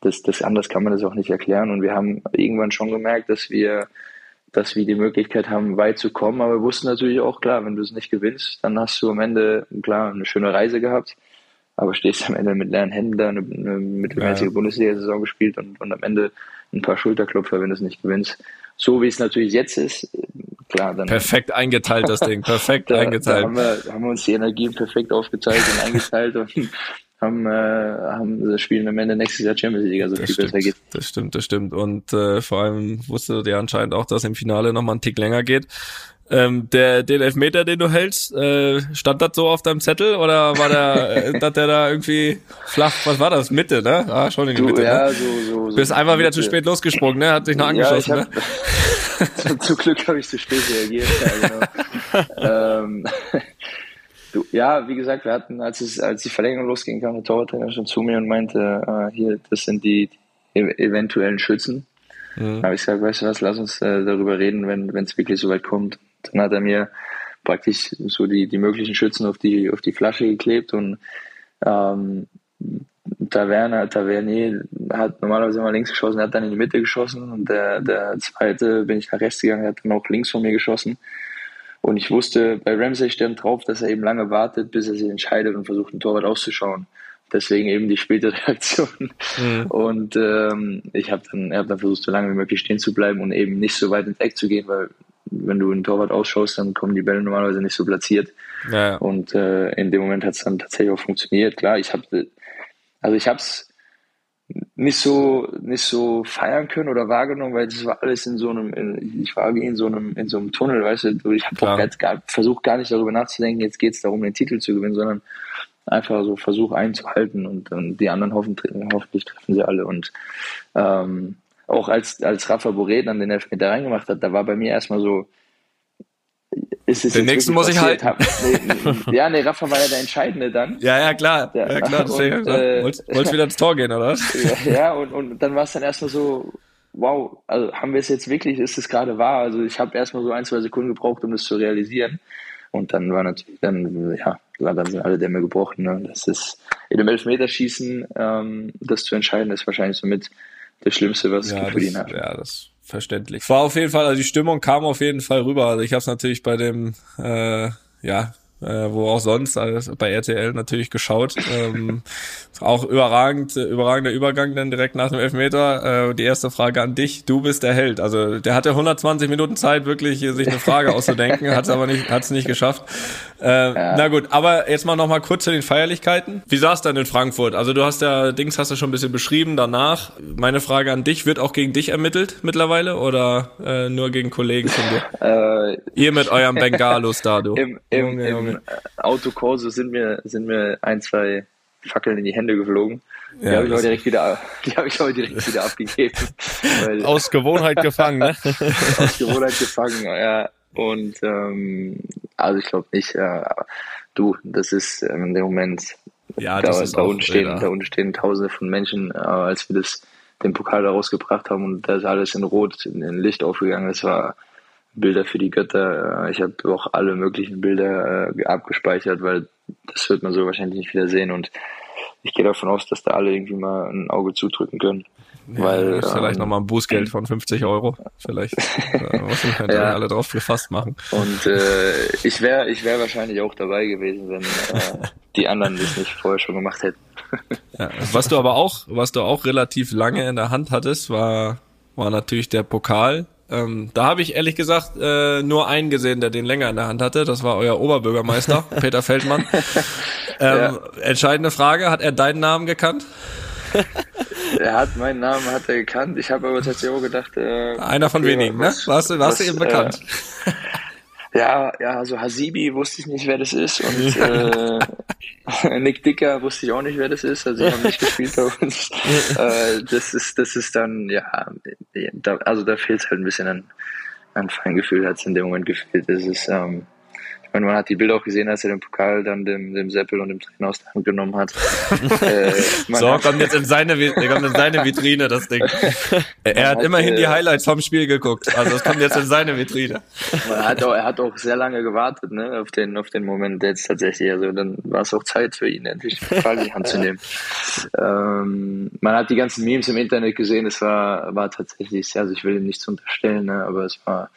das, das anders kann man das auch nicht erklären. Und wir haben irgendwann schon gemerkt, dass wir, dass wir die Möglichkeit haben, weit zu kommen. Aber wir wussten natürlich auch, klar, wenn du es nicht gewinnst, dann hast du am Ende, klar, eine schöne Reise gehabt. aber stehst am Ende mit leeren Händen da, eine, eine mittelmäßige ja. Bundesliga-Saison gespielt und, und am Ende ein paar Schulterklopfer, wenn du es nicht gewinnst. So wie es natürlich jetzt ist, klar, dann. Perfekt eingeteilt, das Ding, perfekt da, eingeteilt. Da haben wir, haben wir uns die Energien perfekt aufgeteilt und eingeteilt und haben, äh, haben das Spiel am Ende nächstes Jahr Champions League, also das viel stimmt, besser geht. Das stimmt, das stimmt. Und äh, vor allem wusste der anscheinend auch, dass im Finale nochmal ein Tick länger geht. Ähm, der, den Elfmeter, den du hältst, äh, stand das so auf deinem Zettel oder war der, äh, hat der da irgendwie flach, was war das, Mitte, ne? Ah, schon in die Mitte, ja, ne? so, so, so Bist einfach wieder zu spät losgesprungen, ne? Hat sich noch angeschossen, ja, hab, ne? Zum Glück habe ich zu spät reagiert, ja, genau. ähm, du, ja, wie gesagt, wir hatten, als es, als die Verlängerung losging, kam der Torwarttrainer schon zu mir und meinte, äh, hier, das sind die, die eventuellen Schützen. Mhm. Da habe ich gesagt, weißt du was, lass uns äh, darüber reden, wenn es wirklich so weit kommt. Dann hat er mir praktisch so die, die möglichen Schützen auf die, auf die Flasche geklebt und ähm, Taverne, Tavernier hat normalerweise immer links geschossen, er hat dann in die Mitte geschossen und der, der zweite bin ich nach rechts gegangen, hat dann auch links von mir geschossen. Und ich wusste, bei Ramsey stand drauf, dass er eben lange wartet, bis er sich entscheidet und versucht, ein Torwart auszuschauen. Deswegen eben die späte Reaktion. Mhm. Und ähm, ich habe dann, hab dann versucht, so lange wie möglich stehen zu bleiben und eben nicht so weit ins Eck zu gehen, weil wenn du einen Torwart ausschaust, dann kommen die Bälle normalerweise nicht so platziert. Ja. Und äh, in dem Moment hat es dann tatsächlich auch funktioniert. Klar, ich habe also ich habe es nicht so nicht so feiern können oder wahrgenommen, weil das war alles in so einem, in, ich war wie in so einem in so einem Tunnel, weißt du. Ich habe gar, versucht gar nicht darüber nachzudenken, jetzt geht es darum, den Titel zu gewinnen, sondern einfach so Versuch einzuhalten und, und die anderen hoffen, hoffentlich treffen sie alle und ähm, auch als, als Rafa Boré dann den Elfmeter reingemacht hat, da war bei mir erstmal so, ist es Den nächsten muss ich halten. Hab, nee, ja, nee, Rafa war ja der Entscheidende dann. Ja, ja, klar. Ja, ja klar. Und, äh, wolltest, wolltest wieder ins Tor gehen, oder was? Ja, ja und, und dann war es dann erstmal so, wow, also haben wir es jetzt wirklich, ist es gerade wahr? Also ich habe erstmal so ein, zwei Sekunden gebraucht, um das zu realisieren. Und dann war natürlich, dann, ja, dann sind alle Dämme gebrochen. Ne? Das ist in dem Elfmeterschießen, ähm, das zu entscheiden, ist wahrscheinlich somit das Schlimmste, was es ja, gibt für die Nacht. Ja, das verständlich. War auf jeden Fall, also die Stimmung kam auf jeden Fall rüber. Also ich habe es natürlich bei dem, äh, ja, äh, wo auch sonst, also bei RTL natürlich geschaut. Ähm, auch überragend, überragender Übergang dann direkt nach dem Elfmeter. Äh, die erste Frage an dich. Du bist der Held. Also der hatte 120 Minuten Zeit, wirklich sich eine Frage auszudenken, hat es aber nicht, hat es nicht geschafft. Äh, ja. Na gut, aber jetzt mal noch mal kurz zu den Feierlichkeiten. Wie sah es dann in Frankfurt? Also du hast ja, Dings hast du schon ein bisschen beschrieben danach. Meine Frage an dich, wird auch gegen dich ermittelt mittlerweile oder äh, nur gegen Kollegen von dir? Äh, Ihr mit eurem Bengalus da, du. Im, im, Junge, Junge. im Autokorso sind mir, sind mir ein, zwei Fackeln in die Hände geflogen. Die ja, habe ich, heute direkt wieder, die hab ich heute direkt wieder abgegeben. Weil, aus Gewohnheit gefangen, ne? aus Gewohnheit gefangen, ja. Und ähm, also ich glaube nicht, ja, du, das ist ähm, in dem Moment, ja, das da, ist da, auch, unten stehen, da unten stehen tausende von Menschen, äh, als wir das den Pokal da rausgebracht haben und da ist alles in Rot, in, in Licht aufgegangen. Das war Bilder für die Götter. Äh, ich habe auch alle möglichen Bilder äh, abgespeichert, weil das wird man so wahrscheinlich nicht wieder sehen. Und ich gehe davon aus, dass da alle irgendwie mal ein Auge zudrücken können. Ja, weil, vielleicht ähm, nochmal ein Bußgeld von 50 Euro. Vielleicht da muss man ja. alle drauf gefasst machen. Und äh, ich wäre ich wär wahrscheinlich auch dabei gewesen, wenn äh, die anderen das nicht vorher schon gemacht hätten. ja, was du aber auch, was du auch relativ lange in der Hand hattest, war, war natürlich der Pokal ähm, da habe ich ehrlich gesagt äh, nur einen gesehen, der den länger in der Hand hatte. Das war euer Oberbürgermeister, Peter Feldmann. Ähm, ja. Entscheidende Frage, hat er deinen Namen gekannt? er hat meinen Namen hat er gekannt. Ich habe aber tatsächlich auch gedacht. Äh, Einer von wenigen, ne? Warst du, warst was, du eben bekannt? Äh, ja, ja, also Hasibi wusste ich nicht, wer das ist und äh, Nick Dicker wusste ich auch nicht, wer das ist. Also die haben nicht gespielt bei uns. äh, das ist, das ist dann, ja, da, also da fehlt es halt ein bisschen an, an Feingefühl, hat es in dem Moment gefehlt. Das ist, ähm, ich meine, man hat die Bilder auch gesehen, als er den Pokal dann dem, dem Seppel und dem Trainer aus der Hand genommen hat. äh, so, hat, kommt jetzt in seine, kommt in seine Vitrine, das Ding. er hat, hat immerhin äh, die Highlights vom Spiel geguckt. Also das kommt jetzt in seine Vitrine. Man hat auch, er hat auch sehr lange gewartet, ne, auf den, auf den Moment jetzt tatsächlich. Also dann war es auch Zeit für ihn, endlich den Pokal in die Hand zu nehmen. Ähm, man hat die ganzen Memes im Internet gesehen, es war, war tatsächlich, also ich will ihm nichts unterstellen, ne, aber es war,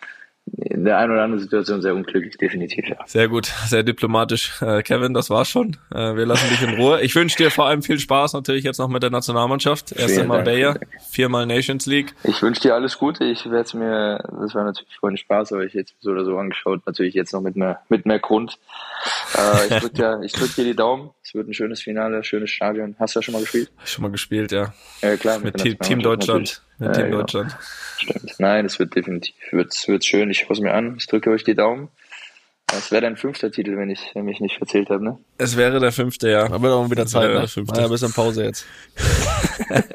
in der einen oder anderen Situation sehr unglücklich, definitiv, ja. Sehr gut, sehr diplomatisch. Äh, Kevin, das war's schon. Äh, wir lassen dich in Ruhe. Ich wünsche dir vor allem viel Spaß natürlich jetzt noch mit der Nationalmannschaft. Erste Mal Bayer, viermal Nations League. Ich wünsche dir alles Gute. Ich werde es mir, das war natürlich vorhin Spaß, aber ich jetzt so oder so angeschaut, natürlich jetzt noch mit mehr, mit mehr Grund. Äh, ich drücke dir, ich drück dir die Daumen. Es wird ein schönes Finale, schönes Stadion. Hast du ja schon mal gespielt? Schon mal gespielt, ja. Ja, klar. Mit, mit Team Deutschland. Mit ja, Team genau. Deutschland. Stimmt. Nein, es wird definitiv, wird's, wird's schön. Ich schaue es mir an. Ich drücke euch die Daumen. Es wäre dein fünfter Titel, wenn ich wenn mich nicht verzählt habe, ne? Es wäre der fünfte, ja. Aber wird auch wieder Zeit, ne? Fünfte. Ja, ein bisschen Pause jetzt.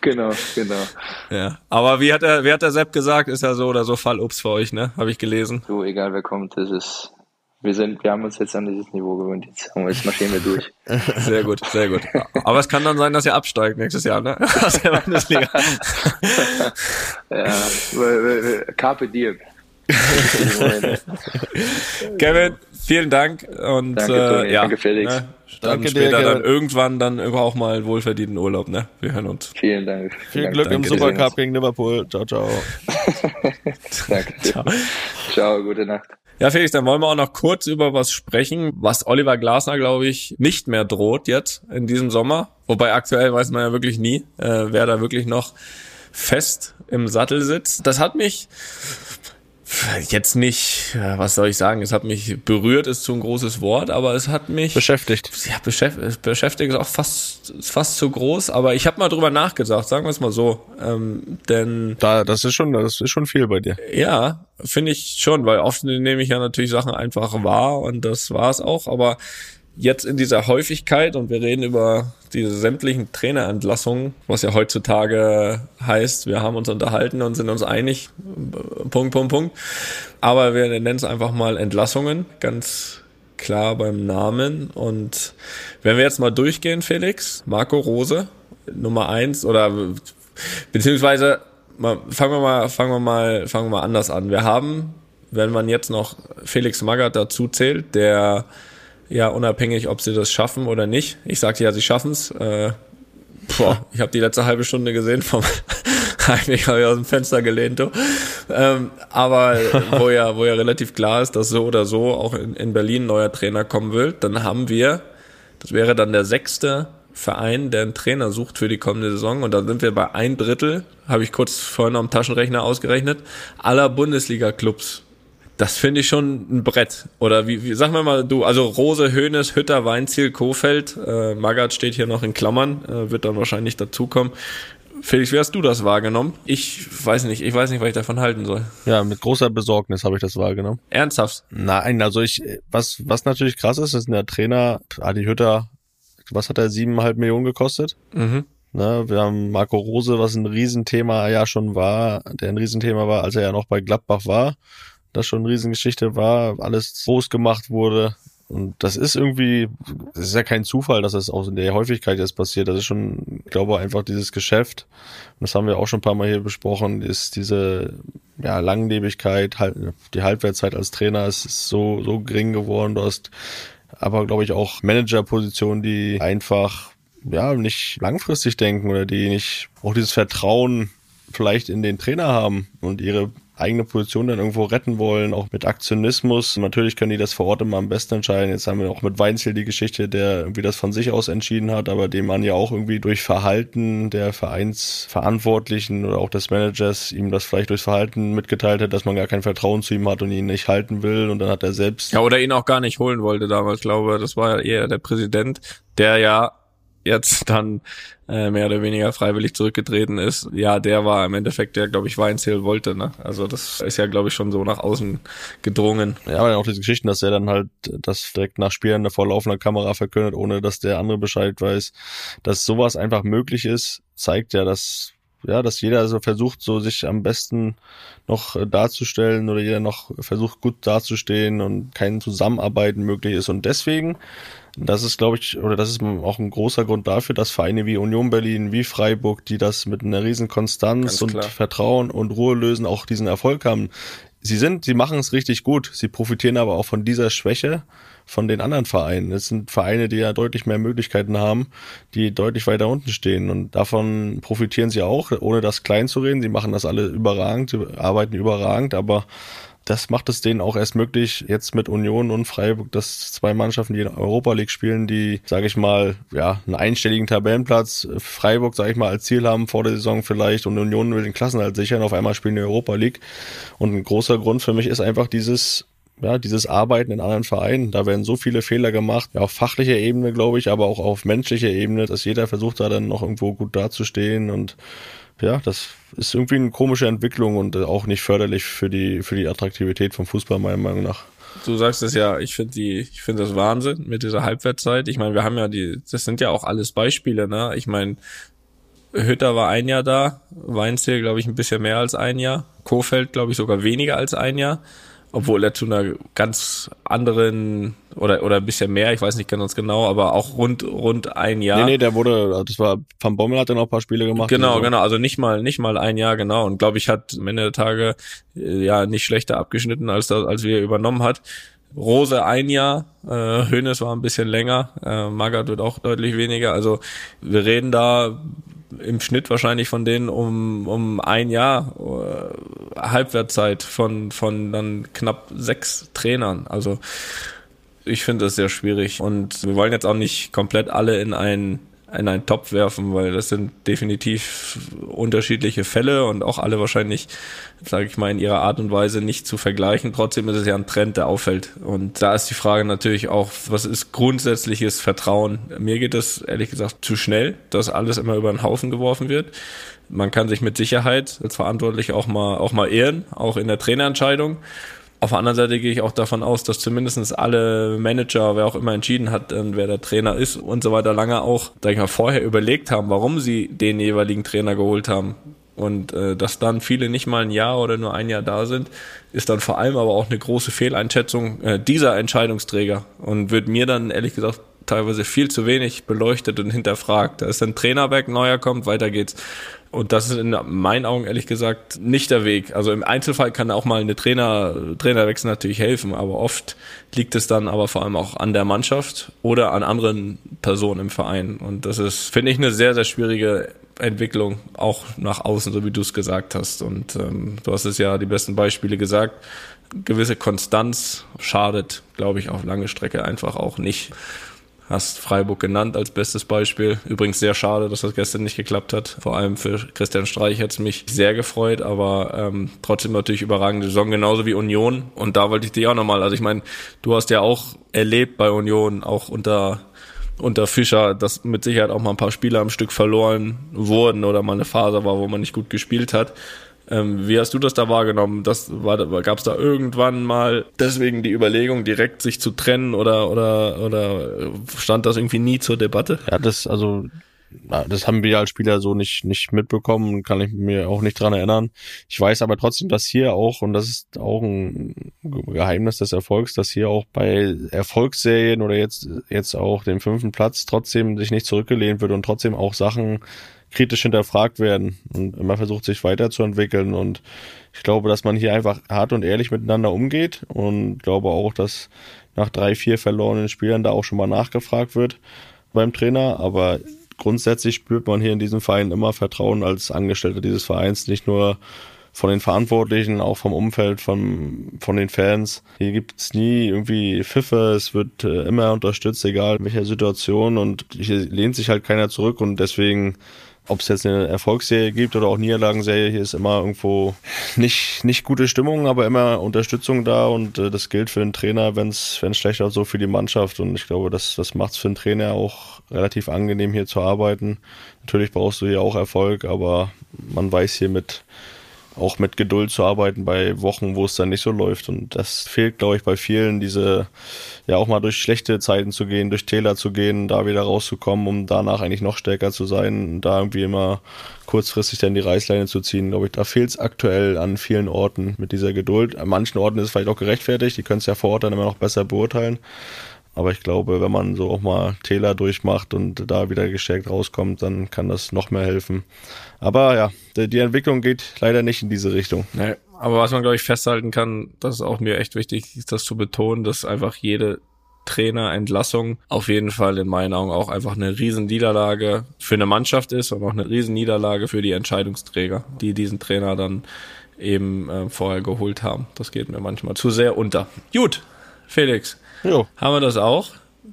genau, genau. Ja, aber wie hat der, wie hat der Sepp gesagt, ist ja so oder so Fallobst für euch, ne? Habe ich gelesen. So, egal wer kommt, das ist, wir sind, wir haben uns jetzt an dieses Niveau gewöhnt. Jetzt, jetzt marschieren wir durch. Sehr gut, sehr gut. Aber es kann dann sein, dass ihr absteigt nächstes Jahr, ne? Aus der Bundesliga. ja, Carpe Diem. Kevin, vielen Dank und danke, äh, ja, danke Felix. Ne, dann danke später dir, dann irgendwann dann auch mal wohlverdienten Urlaub, ne? Wir hören uns. Vielen Dank. Viel Dank, Glück im Supercup gegen Liverpool. Ciao, ciao. danke. Ciao. ciao, gute Nacht. Ja, Felix, dann wollen wir auch noch kurz über was sprechen, was Oliver Glasner, glaube ich, nicht mehr droht jetzt in diesem Sommer. Wobei aktuell weiß man ja wirklich nie, äh, wer da wirklich noch fest im Sattel sitzt. Das hat mich jetzt nicht, was soll ich sagen, es hat mich berührt, ist zu ein großes Wort, aber es hat mich beschäftigt. Ja, beschäftigt, beschäftigt ist auch fast, ist fast zu groß, aber ich habe mal drüber nachgedacht, sagen wir es mal so, ähm, denn da, das ist schon, das ist schon viel bei dir. Ja, finde ich schon, weil oft nehme ich ja natürlich Sachen einfach wahr und das war es auch, aber jetzt in dieser Häufigkeit und wir reden über diese sämtlichen Trainerentlassungen, was ja heutzutage heißt, wir haben uns unterhalten und sind uns einig, Punkt, Punkt, Punkt. Aber wir nennen es einfach mal Entlassungen, ganz klar beim Namen. Und wenn wir jetzt mal durchgehen, Felix, Marco Rose, Nummer eins oder beziehungsweise fangen wir mal, fangen wir mal, fangen wir mal anders an. Wir haben, wenn man jetzt noch Felix Magath dazu zählt, der ja unabhängig, ob sie das schaffen oder nicht. Ich sagte ja, sie schaffen es. Äh, boah, ich habe die letzte halbe Stunde gesehen vom eigentlich habe ich aus dem Fenster gelehnt. Du. Ähm, aber wo ja, wo ja relativ klar ist, dass so oder so auch in, in Berlin ein neuer Trainer kommen will, dann haben wir, das wäre dann der sechste Verein, der einen Trainer sucht für die kommende Saison. Und dann sind wir bei ein Drittel, habe ich kurz vorhin am Taschenrechner ausgerechnet, aller Bundesliga-Clubs das finde ich schon ein Brett. Oder wie, wie sag mal mal du, also Rose, Höhnes, Hütter, Weinziel, Kofeld, äh, Magath steht hier noch in Klammern, äh, wird dann wahrscheinlich dazukommen. Felix, wie hast du das wahrgenommen? Ich weiß nicht, ich weiß nicht, was ich davon halten soll. Ja, mit großer Besorgnis habe ich das wahrgenommen. Ernsthaft? Nein, also ich, was, was natürlich krass ist, ist der Trainer, Adi Hütter, was hat er, siebeneinhalb Millionen gekostet? Mhm. Ne, wir haben Marco Rose, was ein Riesenthema ja schon war, der ein Riesenthema war, als er ja noch bei Gladbach war das schon eine Riesengeschichte war, alles groß gemacht wurde. Und das ist irgendwie, das ist ja kein Zufall, dass das auch in der Häufigkeit jetzt passiert. Das ist schon, ich glaube, einfach dieses Geschäft, und das haben wir auch schon ein paar Mal hier besprochen, ist diese ja, Langlebigkeit, die Halbwertszeit als Trainer ist so, so gering geworden. Du hast aber, glaube ich, auch Managerpositionen, die einfach ja nicht langfristig denken oder die nicht auch dieses Vertrauen vielleicht in den Trainer haben und ihre eigene Position dann irgendwo retten wollen, auch mit Aktionismus. Natürlich können die das vor Ort immer am besten entscheiden. Jetzt haben wir auch mit Weinzel die Geschichte, der irgendwie das von sich aus entschieden hat, aber dem man ja auch irgendwie durch Verhalten der Vereinsverantwortlichen oder auch des Managers ihm das vielleicht durchs Verhalten mitgeteilt hat, dass man gar kein Vertrauen zu ihm hat und ihn nicht halten will und dann hat er selbst. Ja, oder ihn auch gar nicht holen wollte damals, glaube das war eher der Präsident, der ja jetzt dann äh, mehr oder weniger freiwillig zurückgetreten ist, ja, der war im Endeffekt der, glaube ich, Weinziel wollte. Ne? Also das ist ja, glaube ich, schon so nach außen gedrungen. Ja, aber auch diese Geschichten, dass er dann halt das direkt nach Spielen vor laufender Kamera verkündet, ohne dass der andere Bescheid weiß, dass sowas einfach möglich ist, zeigt ja, dass ja, dass jeder so versucht, so sich am besten noch darzustellen oder jeder noch versucht, gut dazustehen und kein Zusammenarbeiten möglich ist. Und deswegen das ist, glaube ich, oder das ist auch ein großer Grund dafür, dass Vereine wie Union Berlin, wie Freiburg, die das mit einer riesen Konstanz und Vertrauen und Ruhe lösen, auch diesen Erfolg haben. Sie sind, sie machen es richtig gut. Sie profitieren aber auch von dieser Schwäche von den anderen Vereinen. Es sind Vereine, die ja deutlich mehr Möglichkeiten haben, die deutlich weiter unten stehen. Und davon profitieren sie auch, ohne das klein zu reden. Sie machen das alle überragend, sie arbeiten überragend, aber das macht es denen auch erst möglich, jetzt mit Union und Freiburg, dass zwei Mannschaften, die in Europa League spielen, die, sage ich mal, ja, einen einstelligen Tabellenplatz, Freiburg, sage ich mal, als Ziel haben vor der Saison vielleicht und Union will den Klassenhalt sichern, auf einmal spielen die Europa League. Und ein großer Grund für mich ist einfach dieses ja, dieses Arbeiten in anderen Vereinen. Da werden so viele Fehler gemacht, ja, auf fachlicher Ebene, glaube ich, aber auch auf menschlicher Ebene, dass jeder versucht, da dann noch irgendwo gut dazustehen und ja, das ist irgendwie eine komische Entwicklung und auch nicht förderlich für die, für die Attraktivität vom Fußball, meiner Meinung nach. Du sagst es ja, ich finde die, ich finde das Wahnsinn mit dieser Halbwertszeit. Ich meine, wir haben ja die, das sind ja auch alles Beispiele, ne? Ich meine, Hütter war ein Jahr da, Weinziel, glaube ich, ein bisschen mehr als ein Jahr, Kofeld, glaube ich, sogar weniger als ein Jahr obwohl er zu einer ganz anderen oder oder ein bisschen mehr, ich weiß nicht ganz genau, aber auch rund rund ein Jahr. Nee, nee, der wurde, das war Van Bommel hat dann auch ein paar Spiele gemacht. Genau, so. genau, also nicht mal nicht mal ein Jahr genau und glaube ich hat am Ende der Tage äh, ja nicht schlechter abgeschnitten als das, als wir übernommen hat. Rose ein Jahr, äh, Hönes war ein bisschen länger, äh, Magath wird auch deutlich weniger. Also wir reden da im Schnitt wahrscheinlich von denen um, um ein Jahr äh, Halbwertzeit von, von dann knapp sechs Trainern. Also ich finde das sehr schwierig. Und wir wollen jetzt auch nicht komplett alle in einen in einen Topf werfen, weil das sind definitiv unterschiedliche Fälle und auch alle wahrscheinlich, sage ich mal, in ihrer Art und Weise nicht zu vergleichen. Trotzdem ist es ja ein Trend, der auffällt. Und da ist die Frage natürlich auch, was ist grundsätzliches Vertrauen? Mir geht das ehrlich gesagt zu schnell, dass alles immer über den Haufen geworfen wird. Man kann sich mit Sicherheit als Verantwortlich auch mal, auch mal ehren, auch in der Trainerentscheidung. Auf der anderen Seite gehe ich auch davon aus, dass zumindestens alle Manager, wer auch immer entschieden hat, wer der Trainer ist und so weiter, lange auch, sag ich mal, vorher überlegt haben, warum sie den jeweiligen Trainer geholt haben. Und äh, dass dann viele nicht mal ein Jahr oder nur ein Jahr da sind, ist dann vor allem aber auch eine große Fehleinschätzung äh, dieser Entscheidungsträger und wird mir dann ehrlich gesagt teilweise viel zu wenig beleuchtet und hinterfragt. Da ist ein Trainerberg, neuer kommt, weiter geht's. Und das ist in meinen Augen ehrlich gesagt nicht der Weg. Also im Einzelfall kann auch mal eine Trainer, Trainerwechsel natürlich helfen, aber oft liegt es dann aber vor allem auch an der Mannschaft oder an anderen Personen im Verein. Und das ist, finde ich, eine sehr, sehr schwierige Entwicklung, auch nach außen, so wie du es gesagt hast. Und ähm, du hast es ja die besten Beispiele gesagt. Gewisse Konstanz schadet, glaube ich, auf lange Strecke einfach auch nicht hast Freiburg genannt als bestes Beispiel. Übrigens sehr schade, dass das gestern nicht geklappt hat. Vor allem für Christian Streich hat es mich sehr gefreut, aber ähm, trotzdem natürlich überragende Saison, genauso wie Union. Und da wollte ich dich auch nochmal, also ich meine, du hast ja auch erlebt bei Union, auch unter unter Fischer, dass mit Sicherheit auch mal ein paar Spieler am Stück verloren wurden oder mal eine Phase war, wo man nicht gut gespielt hat. Ähm, wie hast du das da wahrgenommen? Das war, gab es da irgendwann mal deswegen die Überlegung, direkt sich zu trennen oder oder oder stand das irgendwie nie zur Debatte? Ja, das also das haben wir als Spieler so nicht nicht mitbekommen, kann ich mir auch nicht dran erinnern. Ich weiß aber trotzdem, dass hier auch und das ist auch ein Geheimnis des Erfolgs, dass hier auch bei Erfolgsserien oder jetzt jetzt auch den fünften Platz trotzdem sich nicht zurückgelehnt wird und trotzdem auch Sachen kritisch hinterfragt werden und immer versucht, sich weiterzuentwickeln. Und ich glaube, dass man hier einfach hart und ehrlich miteinander umgeht und glaube auch, dass nach drei, vier verlorenen Spielern da auch schon mal nachgefragt wird beim Trainer. Aber grundsätzlich spürt man hier in diesem Verein immer Vertrauen als Angestellter dieses Vereins, nicht nur von den Verantwortlichen, auch vom Umfeld, von, von den Fans. Hier gibt es nie irgendwie Pfiffe, es wird äh, immer unterstützt, egal in welcher Situation und hier lehnt sich halt keiner zurück und deswegen ob es jetzt eine Erfolgsserie gibt oder auch Niederlagenserie, hier ist immer irgendwo nicht, nicht gute Stimmung, aber immer Unterstützung da und äh, das gilt für einen Trainer, wenn es schlecht läuft, so für die Mannschaft und ich glaube, das, das macht es für einen Trainer auch relativ angenehm hier zu arbeiten. Natürlich brauchst du hier auch Erfolg, aber man weiß hier mit auch mit Geduld zu arbeiten bei Wochen, wo es dann nicht so läuft. Und das fehlt, glaube ich, bei vielen, diese, ja, auch mal durch schlechte Zeiten zu gehen, durch Täler zu gehen, da wieder rauszukommen, um danach eigentlich noch stärker zu sein, da irgendwie immer kurzfristig dann die Reißleine zu ziehen, glaube ich, da fehlt es aktuell an vielen Orten mit dieser Geduld. An manchen Orten ist es vielleicht auch gerechtfertigt, die können es ja vor Ort dann immer noch besser beurteilen. Aber ich glaube, wenn man so auch mal Täler durchmacht und da wieder gestärkt rauskommt, dann kann das noch mehr helfen. Aber ja, die Entwicklung geht leider nicht in diese Richtung. Nee, aber was man, glaube ich, festhalten kann, das ist auch mir echt wichtig, ist das zu betonen, dass einfach jede Trainerentlassung auf jeden Fall in meinen Augen auch einfach eine Riesenniederlage für eine Mannschaft ist und auch eine Riesenniederlage für die Entscheidungsträger, die diesen Trainer dann eben äh, vorher geholt haben. Das geht mir manchmal zu sehr unter. Gut, Felix, Jo. haben wir das auch?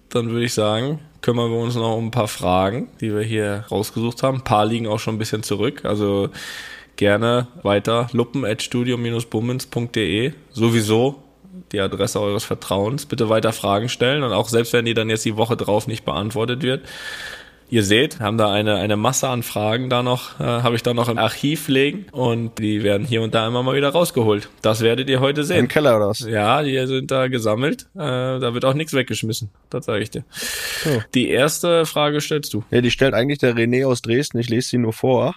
Dann würde ich sagen, kümmern wir uns noch um ein paar Fragen, die wir hier rausgesucht haben. Ein paar liegen auch schon ein bisschen zurück. Also gerne weiter luppen.studio-bummens.de. Sowieso die Adresse eures Vertrauens. Bitte weiter Fragen stellen und auch selbst wenn die dann jetzt die Woche drauf nicht beantwortet wird. Ihr seht, haben da eine, eine Masse an Fragen da noch, äh, habe ich da noch im Archiv liegen und die werden hier und da immer mal wieder rausgeholt. Das werdet ihr heute Im sehen. Keller oder was? Ja, die sind da gesammelt. Äh, da wird auch nichts weggeschmissen. Das sage ich dir. So. Die erste Frage stellst du. Ja, die stellt eigentlich der René aus Dresden. Ich lese sie nur vor.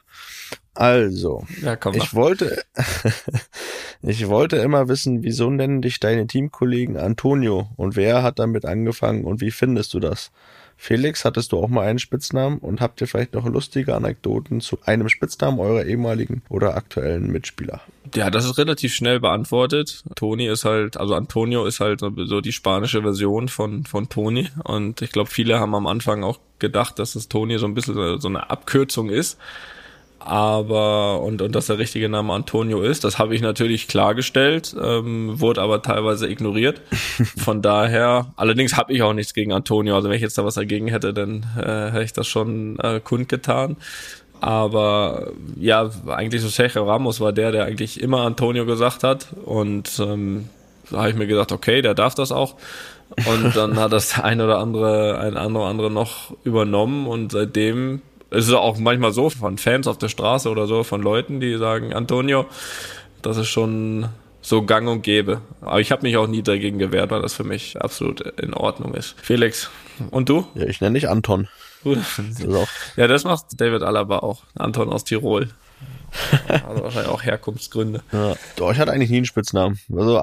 Also, Ja, komm ich wollte, ich wollte immer wissen, wieso nennen dich deine Teamkollegen Antonio und wer hat damit angefangen und wie findest du das? Felix, hattest du auch mal einen Spitznamen und habt ihr vielleicht noch lustige Anekdoten zu einem Spitznamen eurer ehemaligen oder aktuellen Mitspieler? Ja, das ist relativ schnell beantwortet. Toni ist halt, also Antonio ist halt so die spanische Version von, von Toni. Und ich glaube, viele haben am Anfang auch gedacht, dass es Toni so ein bisschen so eine Abkürzung ist. Aber, und, und dass der richtige Name Antonio ist, das habe ich natürlich klargestellt, ähm, wurde aber teilweise ignoriert. Von daher, allerdings habe ich auch nichts gegen Antonio. Also wenn ich jetzt da was dagegen hätte, dann äh, hätte ich das schon äh, kundgetan. Aber ja, eigentlich so Sergio Ramos war der, der eigentlich immer Antonio gesagt hat. Und ähm, da habe ich mir gedacht, okay, der darf das auch. Und dann hat das ein oder andere, ein anderer andere noch übernommen und seitdem ist es auch manchmal so von Fans auf der Straße oder so, von Leuten, die sagen, Antonio, das ist schon so gang und gäbe. Aber ich habe mich auch nie dagegen gewehrt, weil das für mich absolut in Ordnung ist. Felix, und du? Ja, ich nenne dich Anton. Ist Ja, das macht David Alaba auch. Anton aus Tirol. Also wahrscheinlich auch Herkunftsgründe. ja. Doch, ich hatte eigentlich nie einen Spitznamen. Also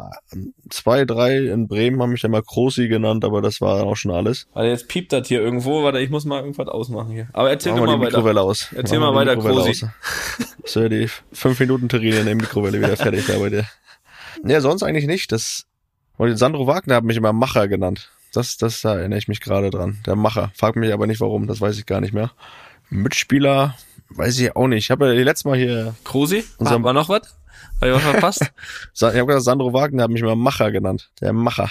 zwei, drei in Bremen haben mich immer Krosi genannt, aber das war dann auch schon alles. Warte, jetzt piept das hier irgendwo. Warte, ich muss mal irgendwas ausmachen hier. Aber erzähl Machen doch mal die Mikrowelle weiter. aus. Erzähl Machen mal weiter, Krosi. So, ja, die fünf Minuten Terrine in der Mikrowelle wieder fertig da bei dir. Ja, sonst eigentlich nicht. Das, und Sandro Wagner hat mich immer Macher genannt. Das, das da erinnere ich mich gerade dran. Der Macher. Frag mich aber nicht warum, das weiß ich gar nicht mehr. Mitspieler, weiß ich auch nicht. Ich habe ja letztes Mal hier, Krusi? Unser- Haben wir noch was? Habe ich was verpasst? Ich habe gesagt, Sandro Wagner hat mich immer Macher genannt. Der Macher.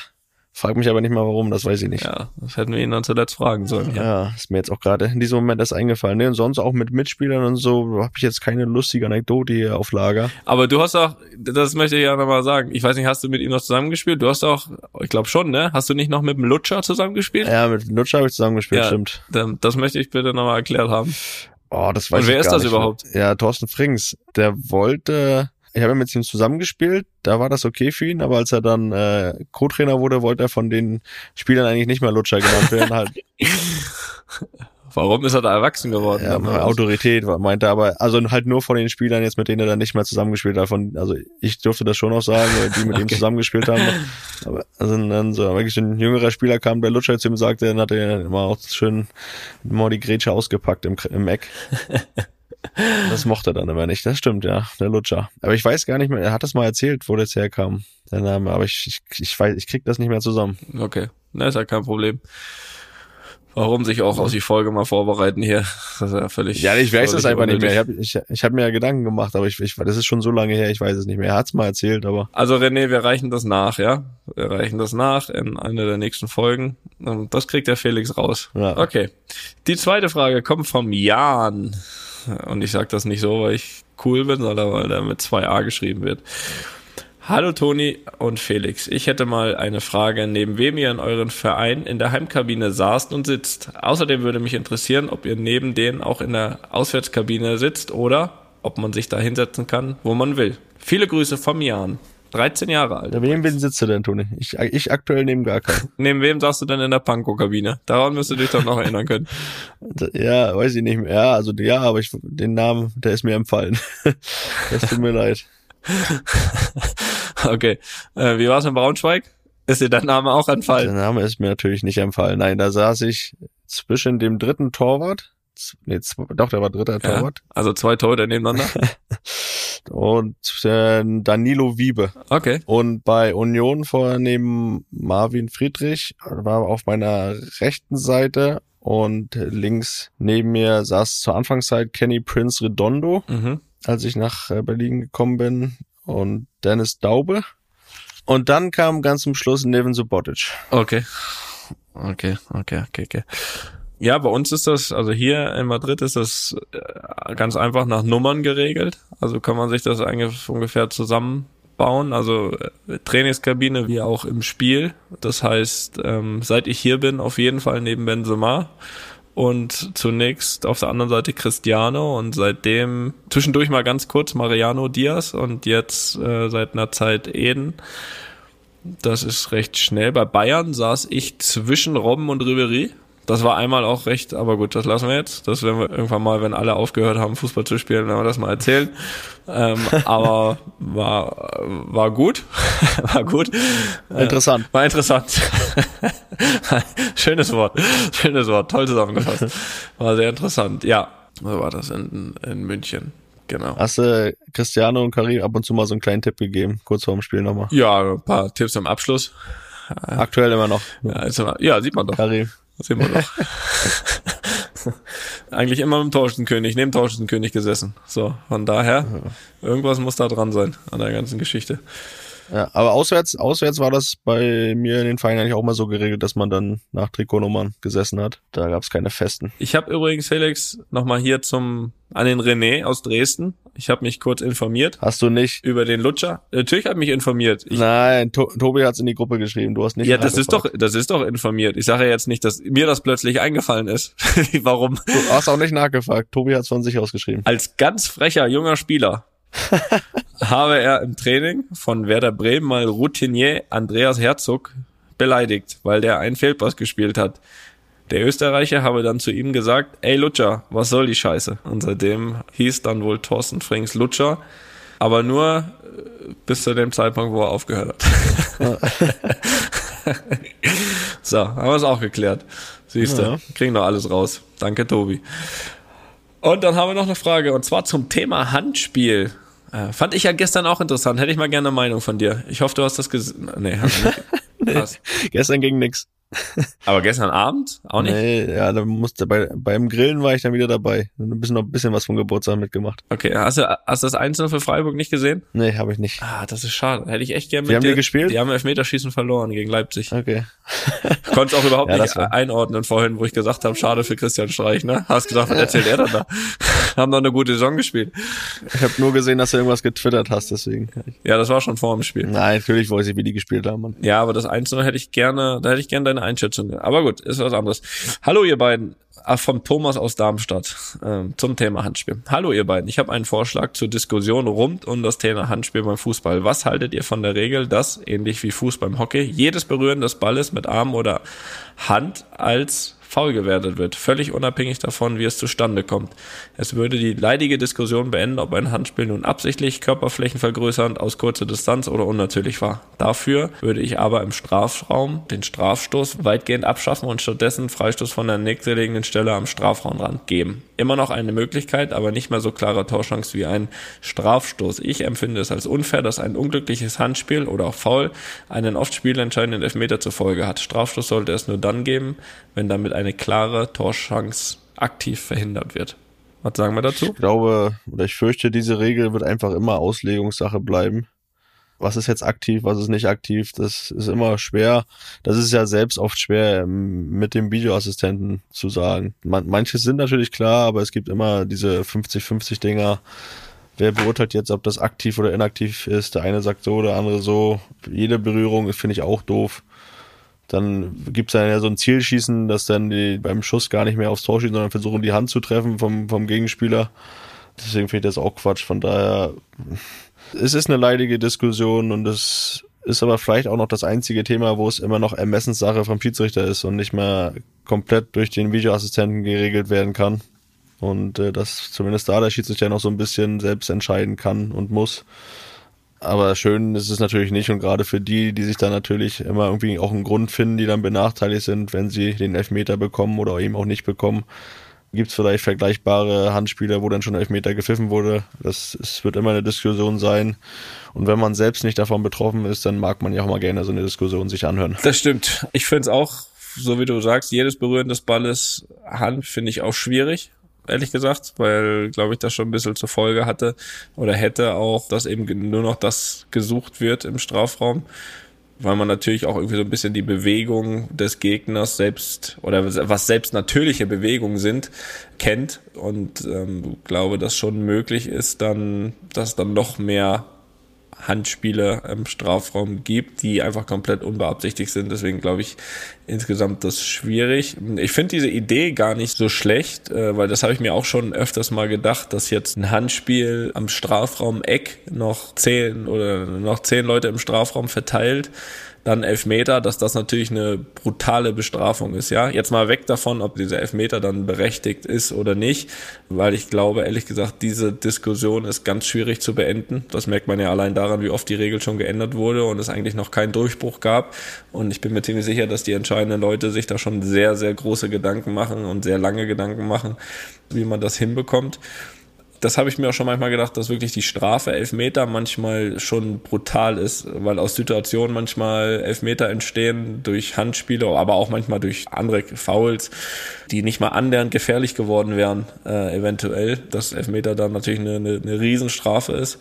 Frag mich aber nicht mal warum, das weiß ich nicht. ja, das hätten wir ihn dann zuletzt fragen sollen. Ja. Ja, ist mir jetzt auch gerade in diesem Moment erst eingefallen. Ne? Und sonst auch mit Mitspielern und so habe ich jetzt keine lustige Anekdote hier auf Lager. Aber du hast auch, das möchte ich ja nochmal sagen, ich weiß nicht, hast du mit ihm noch zusammengespielt? Du hast auch, ich glaube schon, ne? Hast du nicht noch mit dem Lutscher zusammengespielt? Ja, mit Lutscher habe ich zusammengespielt, Ja. stimmt. Das möchte ich bitte nochmal erklärt haben. Oh, das weiß Und wer ich ist gar das nicht. überhaupt? Ja, Thorsten Frings. Der wollte, ich habe ja mit ihm zusammengespielt, da war das okay für ihn, aber als er dann äh, Co-Trainer wurde, wollte er von den Spielern eigentlich nicht mehr Lutscher genannt werden. halt Warum ist er da erwachsen geworden? ja? Autorität meinte er, aber also halt nur von den Spielern jetzt, mit denen er dann nicht mehr zusammengespielt hat. Von, also ich durfte das schon noch sagen, weil die mit ihm Okay. zusammengespielt haben. Aber also dann so wirklich ein jüngerer Spieler kam, der Lutscher zu ihm sagte, dann hat er immer auch schön mal die Grätsche ausgepackt im, im Eck. Das mochte er dann immer nicht. Das stimmt, ja, der Lutscher. Aber ich weiß gar nicht mehr, er hat das mal erzählt, wo das herkam, der Name. Aber ich, ich, ich weiß, ich krieg das nicht mehr zusammen. Okay, na ist ja kein Problem. Warum sich auch aus die Folge mal vorbereiten hier? Das ist ja völlig. Ja, ich weiß es völlig einfach nicht mehr. Ich habe ich, ich hab mir ja Gedanken gemacht, aber ich, ich, das ist schon so lange her, ich weiß es nicht mehr. Er hat's mal erzählt, aber Also René, wir reichen das nach, ja? Wir reichen das nach in einer der nächsten Folgen. Und Das kriegt der Felix raus. Ja. Okay. Die zweite Frage kommt vom Jan. Und ich sag das nicht so, weil ich cool bin, sondern weil da mit zwei A geschrieben wird. Hallo Toni und Felix. Ich hätte mal eine Frage, neben wem ihr in euren Verein in der Heimkabine saßt und sitzt. Außerdem würde mich interessieren, ob ihr neben denen auch in der Auswärtskabine sitzt oder ob man sich da hinsetzen kann, wo man will. Viele Grüße vom Jan. 13 Jahre alt. neben wem sitzt du denn, Toni? Ich, ich aktuell neben gar keinen. Neben wem saßt du denn in der Panko-Kabine? Daran müsst ihr dich doch noch erinnern können. Ja, weiß ich nicht mehr. Ja, also ja, aber ich den Namen, der ist mir empfallen. Das tut mir leid. Okay. Äh, wie war's in Braunschweig? Ist dir dein Name auch Der entfallen? Name ist mir natürlich nicht empfallen. Nein, da saß ich zwischen dem dritten Torwart. Nee, doch, der war dritter Ja, Torwart. also zwei Tore nebeneinander. und äh, Danilo Wiebe. Okay. Und bei Union neben Marvin Friedrich war auf meiner rechten Seite und links neben mir saß zur Anfangszeit Kenny Prince Redondo, Mhm. als ich nach äh, Berlin gekommen bin und Dennis Daube. Und dann kam ganz zum Schluss Nevin Subotic. Okay. Okay, okay, okay, okay. Ja, bei uns ist das, also hier in Madrid ist das äh, ganz einfach nach Nummern geregelt. Also kann man sich das eigentlich ungefähr zusammenbauen. Also äh, Trainingskabine wie auch im Spiel. Das heißt, ähm, seit ich hier bin, auf jeden Fall neben Benzema. Und zunächst auf der anderen Seite Cristiano und seitdem zwischendurch mal ganz kurz Mariano Diaz und jetzt äh, seit einer Zeit Eden. Das ist recht schnell. Bei Bayern saß ich zwischen Robben und Ribery. Das war einmal auch recht, aber gut, das lassen wir jetzt. Das werden wir irgendwann mal, wenn alle aufgehört haben, Fußball zu spielen, werden wir das mal erzählen. ähm, aber war, war gut. war gut. Interessant. War interessant. Schönes Wort. Schönes Wort. Toll zusammengefasst. War sehr interessant. Ja. So war das in, in München. Genau. Hast du Cristiano und Karim ab und zu mal so einen kleinen Tipp gegeben, kurz vor dem Spiel nochmal? Ja, ein paar Tipps am Abschluss. Aktuell immer noch. Ja, immer, ja sieht man doch. Karim. Sehen wir doch. Eigentlich immer mit dem Torschützenkönig, neben dem Torschützenkönig gesessen. So, von daher, irgendwas muss da dran sein an der ganzen Geschichte. Ja, aber auswärts, auswärts war das bei mir in den Vereinen eigentlich auch mal so geregelt, dass man dann nach Trikotnummern gesessen hat. Da gab es keine festen. Ich habe übrigens, Felix, nochmal hier zum an den René aus Dresden. Ich habe mich kurz informiert Hast du nicht? über den Lutscher. Natürlich habe ich mich informiert. Ich, Nein, to Tobi hat's in die Gruppe geschrieben. Du hast nicht. ja, das ist doch, das ist doch informiert. Ich sage ja jetzt nicht, dass mir das plötzlich eingefallen ist. Warum? Du hast auch nicht nachgefragt. Tobi hat's von sich aus geschrieben. Als ganz frecher junger Spieler habe er im Training von Werder Bremen mal Routinier Andreas Herzog beleidigt, weil der einen Fehlpass gespielt hat. Der Österreicher habe dann zu ihm gesagt, ey Lutscher, was soll die Scheiße? Und seitdem hieß dann wohl Thorsten Frings Lutscher, aber nur äh, bis zu dem Zeitpunkt, wo er aufgehört hat. so, haben wir es auch geklärt. Siehst du, Ja. kriegen doch alles raus. Danke, Tobi. Und dann haben wir noch eine Frage, und zwar zum Thema Handspiel. Äh, fand ich ja gestern auch interessant. Hätte ich mal gerne eine Meinung von dir. Ich hoffe, du hast das gesehen. Nee, hast. Hast. Gestern ging nix. Aber gestern Abend auch nicht? Nee, ja, da musste bei beim Grillen war ich dann wieder dabei. Ein bisschen noch ein bisschen was vom Geburtstag mitgemacht. Okay, hast du, hast du das Einzelne für Freiburg nicht gesehen? Nee, habe ich nicht. Ah, das ist schade. Hätte ich echt gerne Wie mit haben dir. die gespielt? Die haben Elfmeterschießen verloren gegen Leipzig. Okay. Ich konnte es auch überhaupt Ja, nicht einordnen vorhin, wo ich gesagt habe, schade für Christian Streich, ne? Hast gedacht, was erzählt er denn da? haben doch eine gute Saison gespielt. Ich habe nur gesehen, dass du irgendwas getwittert hast, deswegen. Ja, das war schon vor dem Spiel. Nein, natürlich weiß ich, wie die gespielt haben. Mann. Ja, aber das Einzelne hätte ich gerne, da hätte ich gerne deine Einschätzung. Aber gut, ist was anderes. Hallo ihr beiden, Ah, vom Thomas aus Darmstadt ähm, zum Thema Handspiel. Hallo ihr beiden, ich habe einen Vorschlag zur Diskussion rund um das Thema Handspiel beim Fußball. Was haltet ihr von der Regel, dass, ähnlich wie Fuß beim Hockey, jedes Berühren des Balles mit Arm oder Hand als faul gewertet wird, völlig unabhängig davon, wie es zustande kommt. Es würde die leidige Diskussion beenden, ob ein Handspiel nun absichtlich, Körperflächen vergrößernd, aus kurzer Distanz oder unnatürlich war. Dafür würde ich aber im Strafraum den Strafstoß weitgehend abschaffen und stattdessen Freistoß von der nächstgelegenen Stelle am Strafraumrand geben. Immer noch eine Möglichkeit, aber nicht mehr so klare Torchance wie ein Strafstoß. Ich empfinde es als unfair, dass ein unglückliches Handspiel oder auch Foul einen oft spielentscheidenden Elfmeter zur Folge hat. Strafstoß sollte es nur dann geben, wenn damit eine klare Torchance aktiv verhindert wird. Was sagen wir dazu? Ich glaube, oder ich fürchte, diese Regel wird einfach immer Auslegungssache bleiben. Was ist jetzt aktiv, was ist nicht aktiv, das ist immer schwer. Das ist ja selbst oft schwer ähm, mit dem Videoassistenten zu sagen. Man, manche sind natürlich klar, aber es gibt immer diese 50-50 Dinger. Wer beurteilt jetzt, ob das aktiv oder inaktiv ist? Der eine sagt so, der andere so. Jede Berührung finde ich auch doof. Dann gibt's dann ja so ein Zielschießen, dass dann die beim Schuss gar nicht mehr aufs Tor schießen, sondern versuchen, die Hand zu treffen vom, vom Gegenspieler. Deswegen finde ich das auch Quatsch. Von daher, es ist eine leidige Diskussion und es ist aber vielleicht auch noch das einzige Thema, wo es immer noch Ermessenssache vom Schiedsrichter ist und nicht mehr komplett durch den Videoassistenten geregelt werden kann. Und äh, dass zumindest da der Schiedsrichter noch so ein bisschen selbst entscheiden kann und muss. Aber schön ist es natürlich nicht und gerade für die, die sich da natürlich immer irgendwie auch einen Grund finden, die dann benachteiligt sind, wenn sie den Elfmeter bekommen oder eben auch nicht bekommen, Gibt es vielleicht vergleichbare Handspiele, wo dann schon Elfmeter gepfiffen wurde? Das es wird immer eine Diskussion sein. Und wenn man selbst nicht davon betroffen ist, dann mag man ja auch mal gerne so eine Diskussion sich anhören. Das stimmt. Ich finde es auch, so wie du sagst, jedes Berühren des Balles Hand finde ich auch schwierig ehrlich gesagt, weil, glaube ich, das schon ein bisschen zur Folge hatte oder hätte auch, dass eben nur noch das gesucht wird im Strafraum weil man natürlich auch irgendwie so ein bisschen die Bewegung des Gegners selbst oder was selbst natürliche Bewegungen sind, kennt. Und ähm, glaube, dass schon möglich ist, dann, dass dann noch mehr Handspiele im Strafraum gibt, die einfach komplett unbeabsichtigt sind. Deswegen glaube ich insgesamt das schwierig. Ich finde diese Idee gar nicht so schlecht, äh, weil das habe ich mir auch schon öfters mal gedacht, dass jetzt ein Handspiel am Strafraum Eck noch zehn oder noch zehn Leute im Strafraum verteilt dann Elfmeter, dass das natürlich eine brutale Bestrafung ist, ja. Jetzt mal weg davon, ob dieser Elfmeter dann berechtigt ist oder nicht, weil ich glaube, ehrlich gesagt, diese Diskussion ist ganz schwierig zu beenden. Das merkt man ja allein daran, wie oft die Regel schon geändert wurde und es eigentlich noch keinen Durchbruch gab. Und ich bin mir ziemlich sicher, dass die entscheidenden Leute sich da schon sehr, sehr große Gedanken machen und sehr lange Gedanken machen, wie man das hinbekommt das habe ich mir auch schon manchmal gedacht, dass wirklich die Strafe Elfmeter manchmal schon brutal ist, weil aus Situationen manchmal Elfmeter entstehen durch Handspiele, aber auch manchmal durch andere Fouls, die nicht mal annähernd gefährlich geworden wären, äh, eventuell, dass Elfmeter dann natürlich eine, eine, eine Riesenstrafe ist.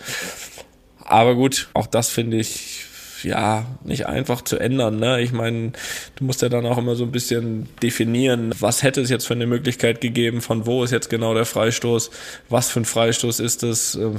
Aber gut, auch das finde ich ja nicht einfach zu ändern. Ne? Ich meine, du musst ja dann auch immer so ein bisschen definieren, was hätte es jetzt für eine Möglichkeit gegeben, von wo ist jetzt genau der Freistoß, was für ein Freistoß ist es. Ähm,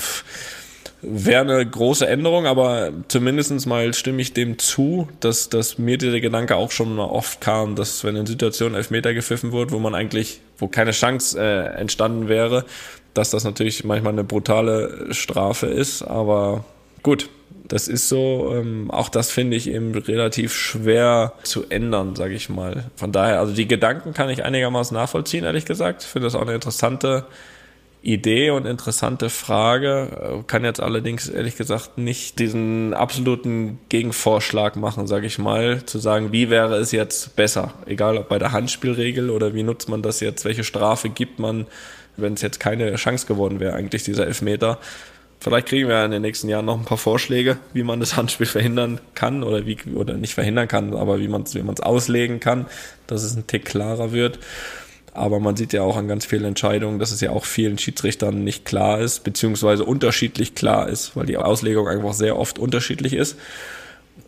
wäre eine große Änderung, aber zumindestens mal stimme ich dem zu, dass, dass mir dieser Gedanke auch schon oft kam, dass wenn in Situationen Elfmeter gepfiffen wird, wo man eigentlich, wo keine Chance äh, entstanden wäre, dass das natürlich manchmal eine brutale Strafe ist, aber gut, das ist so. Ähm, auch das finde ich eben relativ schwer zu ändern, sage ich mal. Von daher, also die Gedanken kann ich einigermaßen nachvollziehen, ehrlich gesagt. Ich finde das auch eine interessante Idee und interessante Frage. Äh, kann jetzt allerdings ehrlich gesagt nicht diesen absoluten Gegenvorschlag machen, sage ich mal, zu sagen, wie wäre es jetzt besser, egal ob bei der Handspielregel oder wie nutzt man das jetzt, welche Strafe gibt man, wenn es jetzt keine Chance geworden wäre, eigentlich dieser Elfmeter. Vielleicht kriegen wir in den nächsten Jahren noch ein paar Vorschläge, wie man das Handspiel verhindern kann oder wie oder nicht verhindern kann, aber wie man es wie man es auslegen kann, dass es ein Tick klarer wird. Aber man sieht ja auch an ganz vielen Entscheidungen, dass es ja auch vielen Schiedsrichtern nicht klar ist, beziehungsweise unterschiedlich klar ist, weil die Auslegung einfach sehr oft unterschiedlich ist.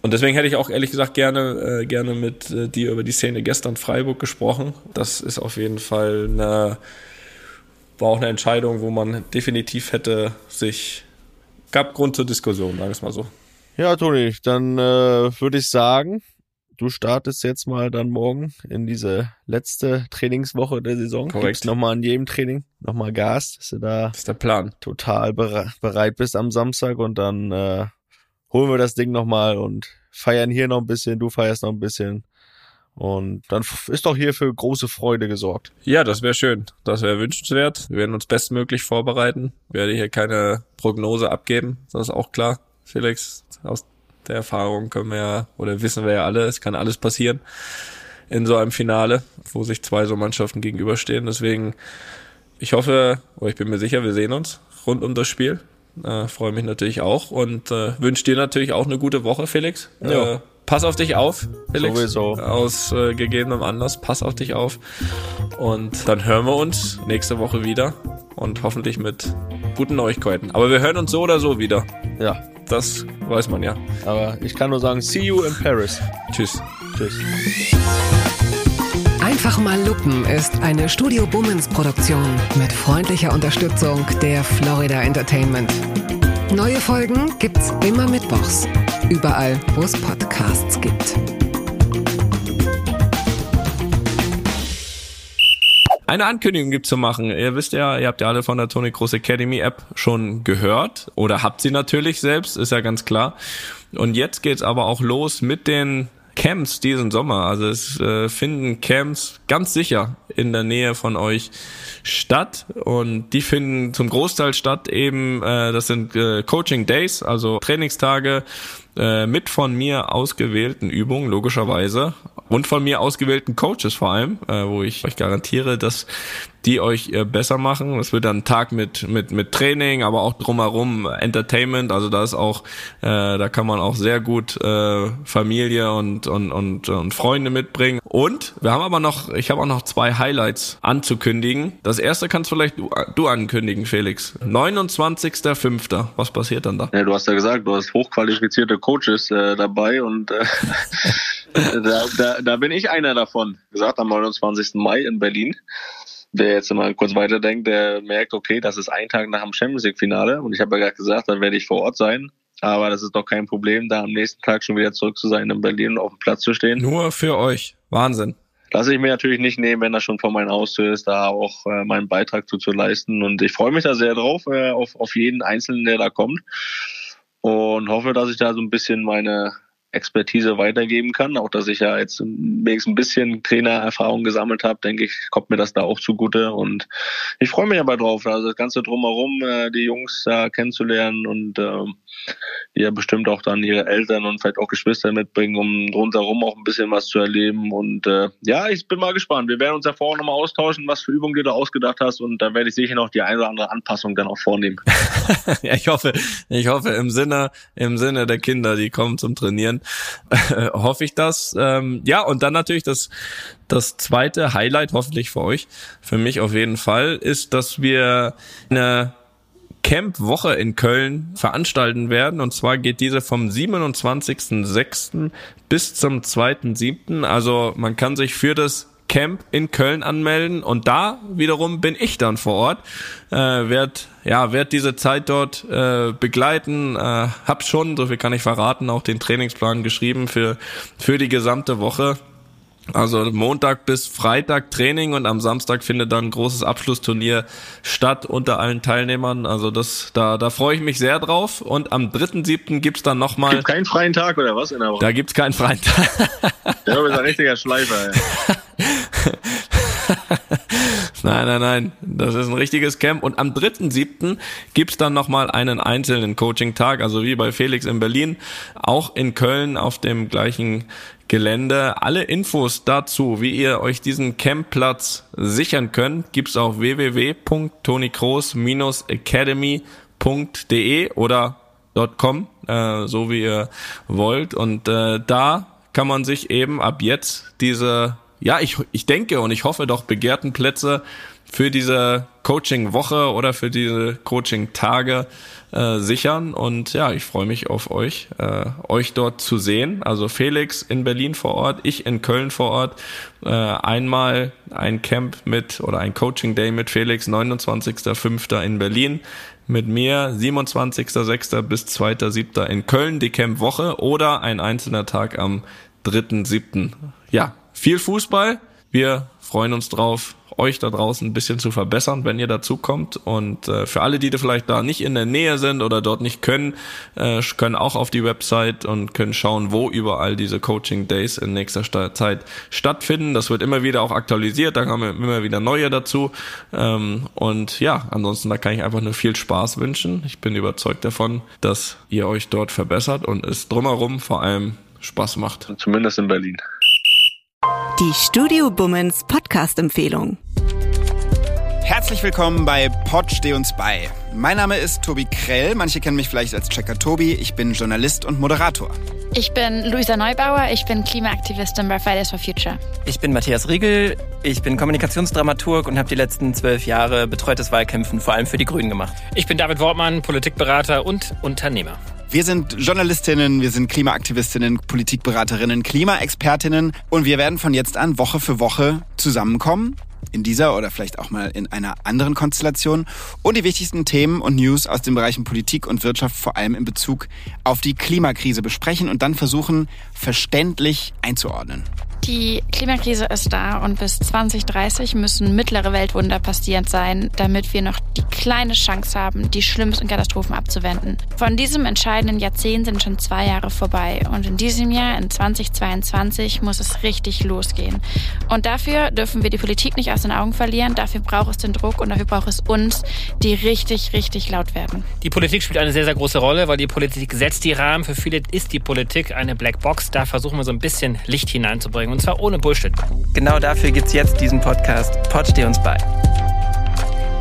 Und deswegen hätte ich auch ehrlich gesagt gerne, äh, gerne mit äh, dir über die Szene gestern Freiburg gesprochen. Das ist auf jeden Fall eine, war auch eine Entscheidung, wo man definitiv hätte sich gab Grund zur Diskussion, sagen wir es mal so. Ja, Toni, dann äh, würde ich sagen, du startest jetzt mal dann morgen in diese letzte Trainingswoche der Saison. Korrekt. nochmal an jedem Training nochmal Gas, dass du da das ist der Plan. total bere bereit bist am Samstag und dann äh, holen wir das Ding nochmal und feiern hier noch ein bisschen, du feierst noch ein bisschen. Und dann ist doch hier für große Freude gesorgt. Ja, das wäre schön. Das wäre wünschenswert. Wir werden uns bestmöglich vorbereiten. Ich werde hier keine Prognose abgeben. Das ist auch klar. Felix, aus der Erfahrung können wir ja, oder wissen wir ja alle, es kann alles passieren in so einem Finale, wo sich zwei so Mannschaften gegenüberstehen. Deswegen, ich hoffe, oder ich bin mir sicher, wir sehen uns rund um das Spiel. Äh, Freue mich natürlich auch und äh, wünsche dir natürlich auch eine gute Woche, Felix. Ja. Äh, pass auf dich auf, Felix. Sowieso. Aus äh, gegebenem Anlass, pass auf dich auf. Und dann hören wir uns nächste Woche wieder und hoffentlich mit guten Neuigkeiten. Aber wir hören uns so oder so wieder. Ja. Das weiß man ja. Aber ich kann nur sagen, see you in Paris. Tschüss. Tschüss. Einfach mal Lupen ist eine Studio Bummens Produktion mit freundlicher Unterstützung der Florida Entertainment. Neue Folgen gibt's immer mittwochs. Überall, wo es Podcasts gibt. Eine Ankündigung gibt zu machen. Ihr wisst ja, ihr habt ja alle von der Tony Cross Academy App schon gehört oder habt sie natürlich selbst, ist ja ganz klar. Und jetzt geht's aber auch los mit den Camps diesen Sommer. Also es äh, finden Camps ganz sicher in der Nähe von euch statt und die finden zum Großteil statt eben, äh, das sind äh, Coaching Days, also Trainingstage äh, mit von mir ausgewählten Übungen, logischerweise und von mir ausgewählten Coaches vor allem, äh, wo ich euch garantiere, dass die euch äh, besser machen. Es wird dann ein Tag mit mit mit Training, aber auch drumherum Entertainment. Also da ist auch, äh, da kann man auch sehr gut äh, Familie und und und und Freunde mitbringen. Und wir haben aber noch, ich habe auch noch zwei Highlights anzukündigen. Das erste kannst vielleicht du, du ankündigen, Felix. 29.05. Was passiert dann da? Ja, du hast ja gesagt, du hast hochqualifizierte Coaches äh, dabei und äh, da, da, da bin ich einer davon. Gesagt am 29. Mai in Berlin wer jetzt mal kurz weiterdenkt, der merkt, okay, das ist ein Tag nach dem Champions League Finale und ich habe ja gerade gesagt, dann werde ich vor Ort sein. Aber das ist doch kein Problem, da am nächsten Tag schon wieder zurück zu sein in Berlin und auf dem Platz zu stehen. Nur für euch. Wahnsinn. Lasse ich mir natürlich nicht nehmen, wenn das schon vor meinem Haustür ist, da auch äh, meinen Beitrag zu, zu leisten. Und ich freue mich da sehr drauf, äh, auf, auf jeden Einzelnen, der da kommt. Und hoffe, dass ich da so ein bisschen meine Expertise weitergeben kann. Auch dass ich ja jetzt wenigstens ein bisschen Trainererfahrung gesammelt habe, denke ich, kommt mir das da auch zugute. Und ich freue mich aber drauf, also das Ganze drumherum, äh, die Jungs da kennenzulernen und äh, die ja bestimmt auch dann ihre Eltern und vielleicht auch Geschwister mitbringen, um rundherum auch ein bisschen was zu erleben. Und äh, ja, ich bin mal gespannt. Wir werden uns ja vorher nochmal austauschen, was für Übungen du da ausgedacht hast. Und da werde ich sicher noch die eine oder andere Anpassung dann auch vornehmen. ja, ich hoffe, ich hoffe im Sinne, im Sinne der Kinder, die kommen zum Trainieren, hoffe ich das. Ähm, ja, und dann natürlich das, das zweite Highlight, hoffentlich für euch, für mich auf jeden Fall, ist, dass wir eine Camp-Woche in Köln veranstalten werden. Und zwar geht diese vom 27.06. bis zum 2.07. Also man kann sich für das Camp in Köln anmelden und da wiederum bin ich dann vor Ort, äh, werd ja werd diese Zeit dort äh, begleiten, äh, hab schon, so viel kann ich verraten, auch den Trainingsplan geschrieben für für die gesamte Woche also Montag bis Freitag Training und am Samstag findet dann ein großes Abschlussturnier statt unter allen Teilnehmern. Also das, da, da freue ich mich sehr drauf. Und am 3.7. gibt's dann nochmal. Gibt keinen freien Tag oder was in der Woche? Da gibt's keinen freien Tag. Ja, du bist ein richtiger Schleifer, ey. Nein, nein, nein. Das ist ein richtiges Camp. Und am 3.7. gibt's dann nochmal einen einzelnen Coaching-Tag, also wie bei Felix in Berlin, auch in Köln auf dem gleichen Gelände. Alle Infos dazu, wie ihr euch diesen Campplatz sichern könnt, gibt's auf www.tonikroos-academy.de oder .com, äh, so wie ihr wollt. Und äh, da kann man sich eben ab jetzt diese ja, ich, ich denke und ich hoffe doch begehrten Plätze für diese Coaching-Woche oder für diese Coaching-Tage äh, sichern. Und ja, ich freue mich auf euch, äh, euch dort zu sehen. Also Felix in Berlin vor Ort, ich in Köln vor Ort. Äh, einmal ein Camp mit oder ein Coaching-Day mit Felix, 29.05. in Berlin. Mit mir 27.06. bis 2.07. in Köln, die Camp-Woche oder ein einzelner Tag am 3.07. Ja, viel Fußball. Wir freuen uns drauf, euch da draußen ein bisschen zu verbessern, wenn ihr dazu kommt. Und äh, für alle, die da vielleicht da nicht in der Nähe sind oder dort nicht können, äh, können auch auf die Website und können schauen, wo überall diese Coaching Days in nächster Zeit stattfinden. Das wird immer wieder auch aktualisiert, da kommen immer wieder neue dazu. Ähm, und ja, ansonsten da kann ich einfach nur viel Spaß wünschen. Ich bin überzeugt davon, dass ihr euch dort verbessert und es drumherum vor allem Spaß macht. Zumindest in Berlin. Die Studio Bummens Podcast-Empfehlung. Herzlich willkommen bei Pod Steh uns bei. Mein Name ist Tobi Krell. Manche kennen mich vielleicht als Checker Tobi. Ich bin Journalist und Moderator. Ich bin Luisa Neubauer. Ich bin Klimaaktivistin bei Fridays for Future. Ich bin Matthias Riegel. Ich bin Kommunikationsdramaturg und habe die letzten zwölf Jahre betreutes Wahlkämpfen vor allem für die Grünen gemacht. Ich bin David Wortmann, Politikberater und Unternehmer. Wir sind Journalistinnen, wir sind Klimaaktivistinnen, Politikberaterinnen, Klimaexpertinnen und wir werden von jetzt an Woche für Woche zusammenkommen. In dieser oder vielleicht auch mal in einer anderen Konstellation und die wichtigsten Themen und News aus den Bereichen Politik und Wirtschaft vor allem in Bezug auf die Klimakrise besprechen und dann versuchen, verständlich einzuordnen. Die Klimakrise ist da und bis 2030 müssen mittlere Weltwunder passierend sein, damit wir noch die kleine Chance haben, die schlimmsten Katastrophen abzuwenden. Von diesem entscheidenden Jahrzehnt sind schon zwei Jahre vorbei und in diesem Jahr, in 2022, muss es richtig losgehen. Und dafür dürfen wir die Politik nicht aus den Augen verlieren, dafür braucht es den Druck und dafür braucht es uns, die richtig, richtig laut werden. Die Politik spielt eine sehr, sehr große Rolle, weil die Politik setzt die Rahmen. Für viele ist die Politik eine Blackbox. Da versuchen wir so ein bisschen Licht hineinzubringen. Und zwar ohne Bullshit. Genau dafür gibt's jetzt diesen Podcast. Pod steh uns bei.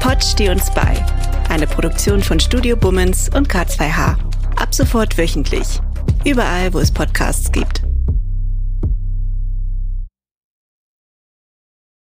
Pod steh uns bei. Eine Produktion von Studio Bummens und K2H. Ab sofort wöchentlich. Überall, wo es Podcasts gibt.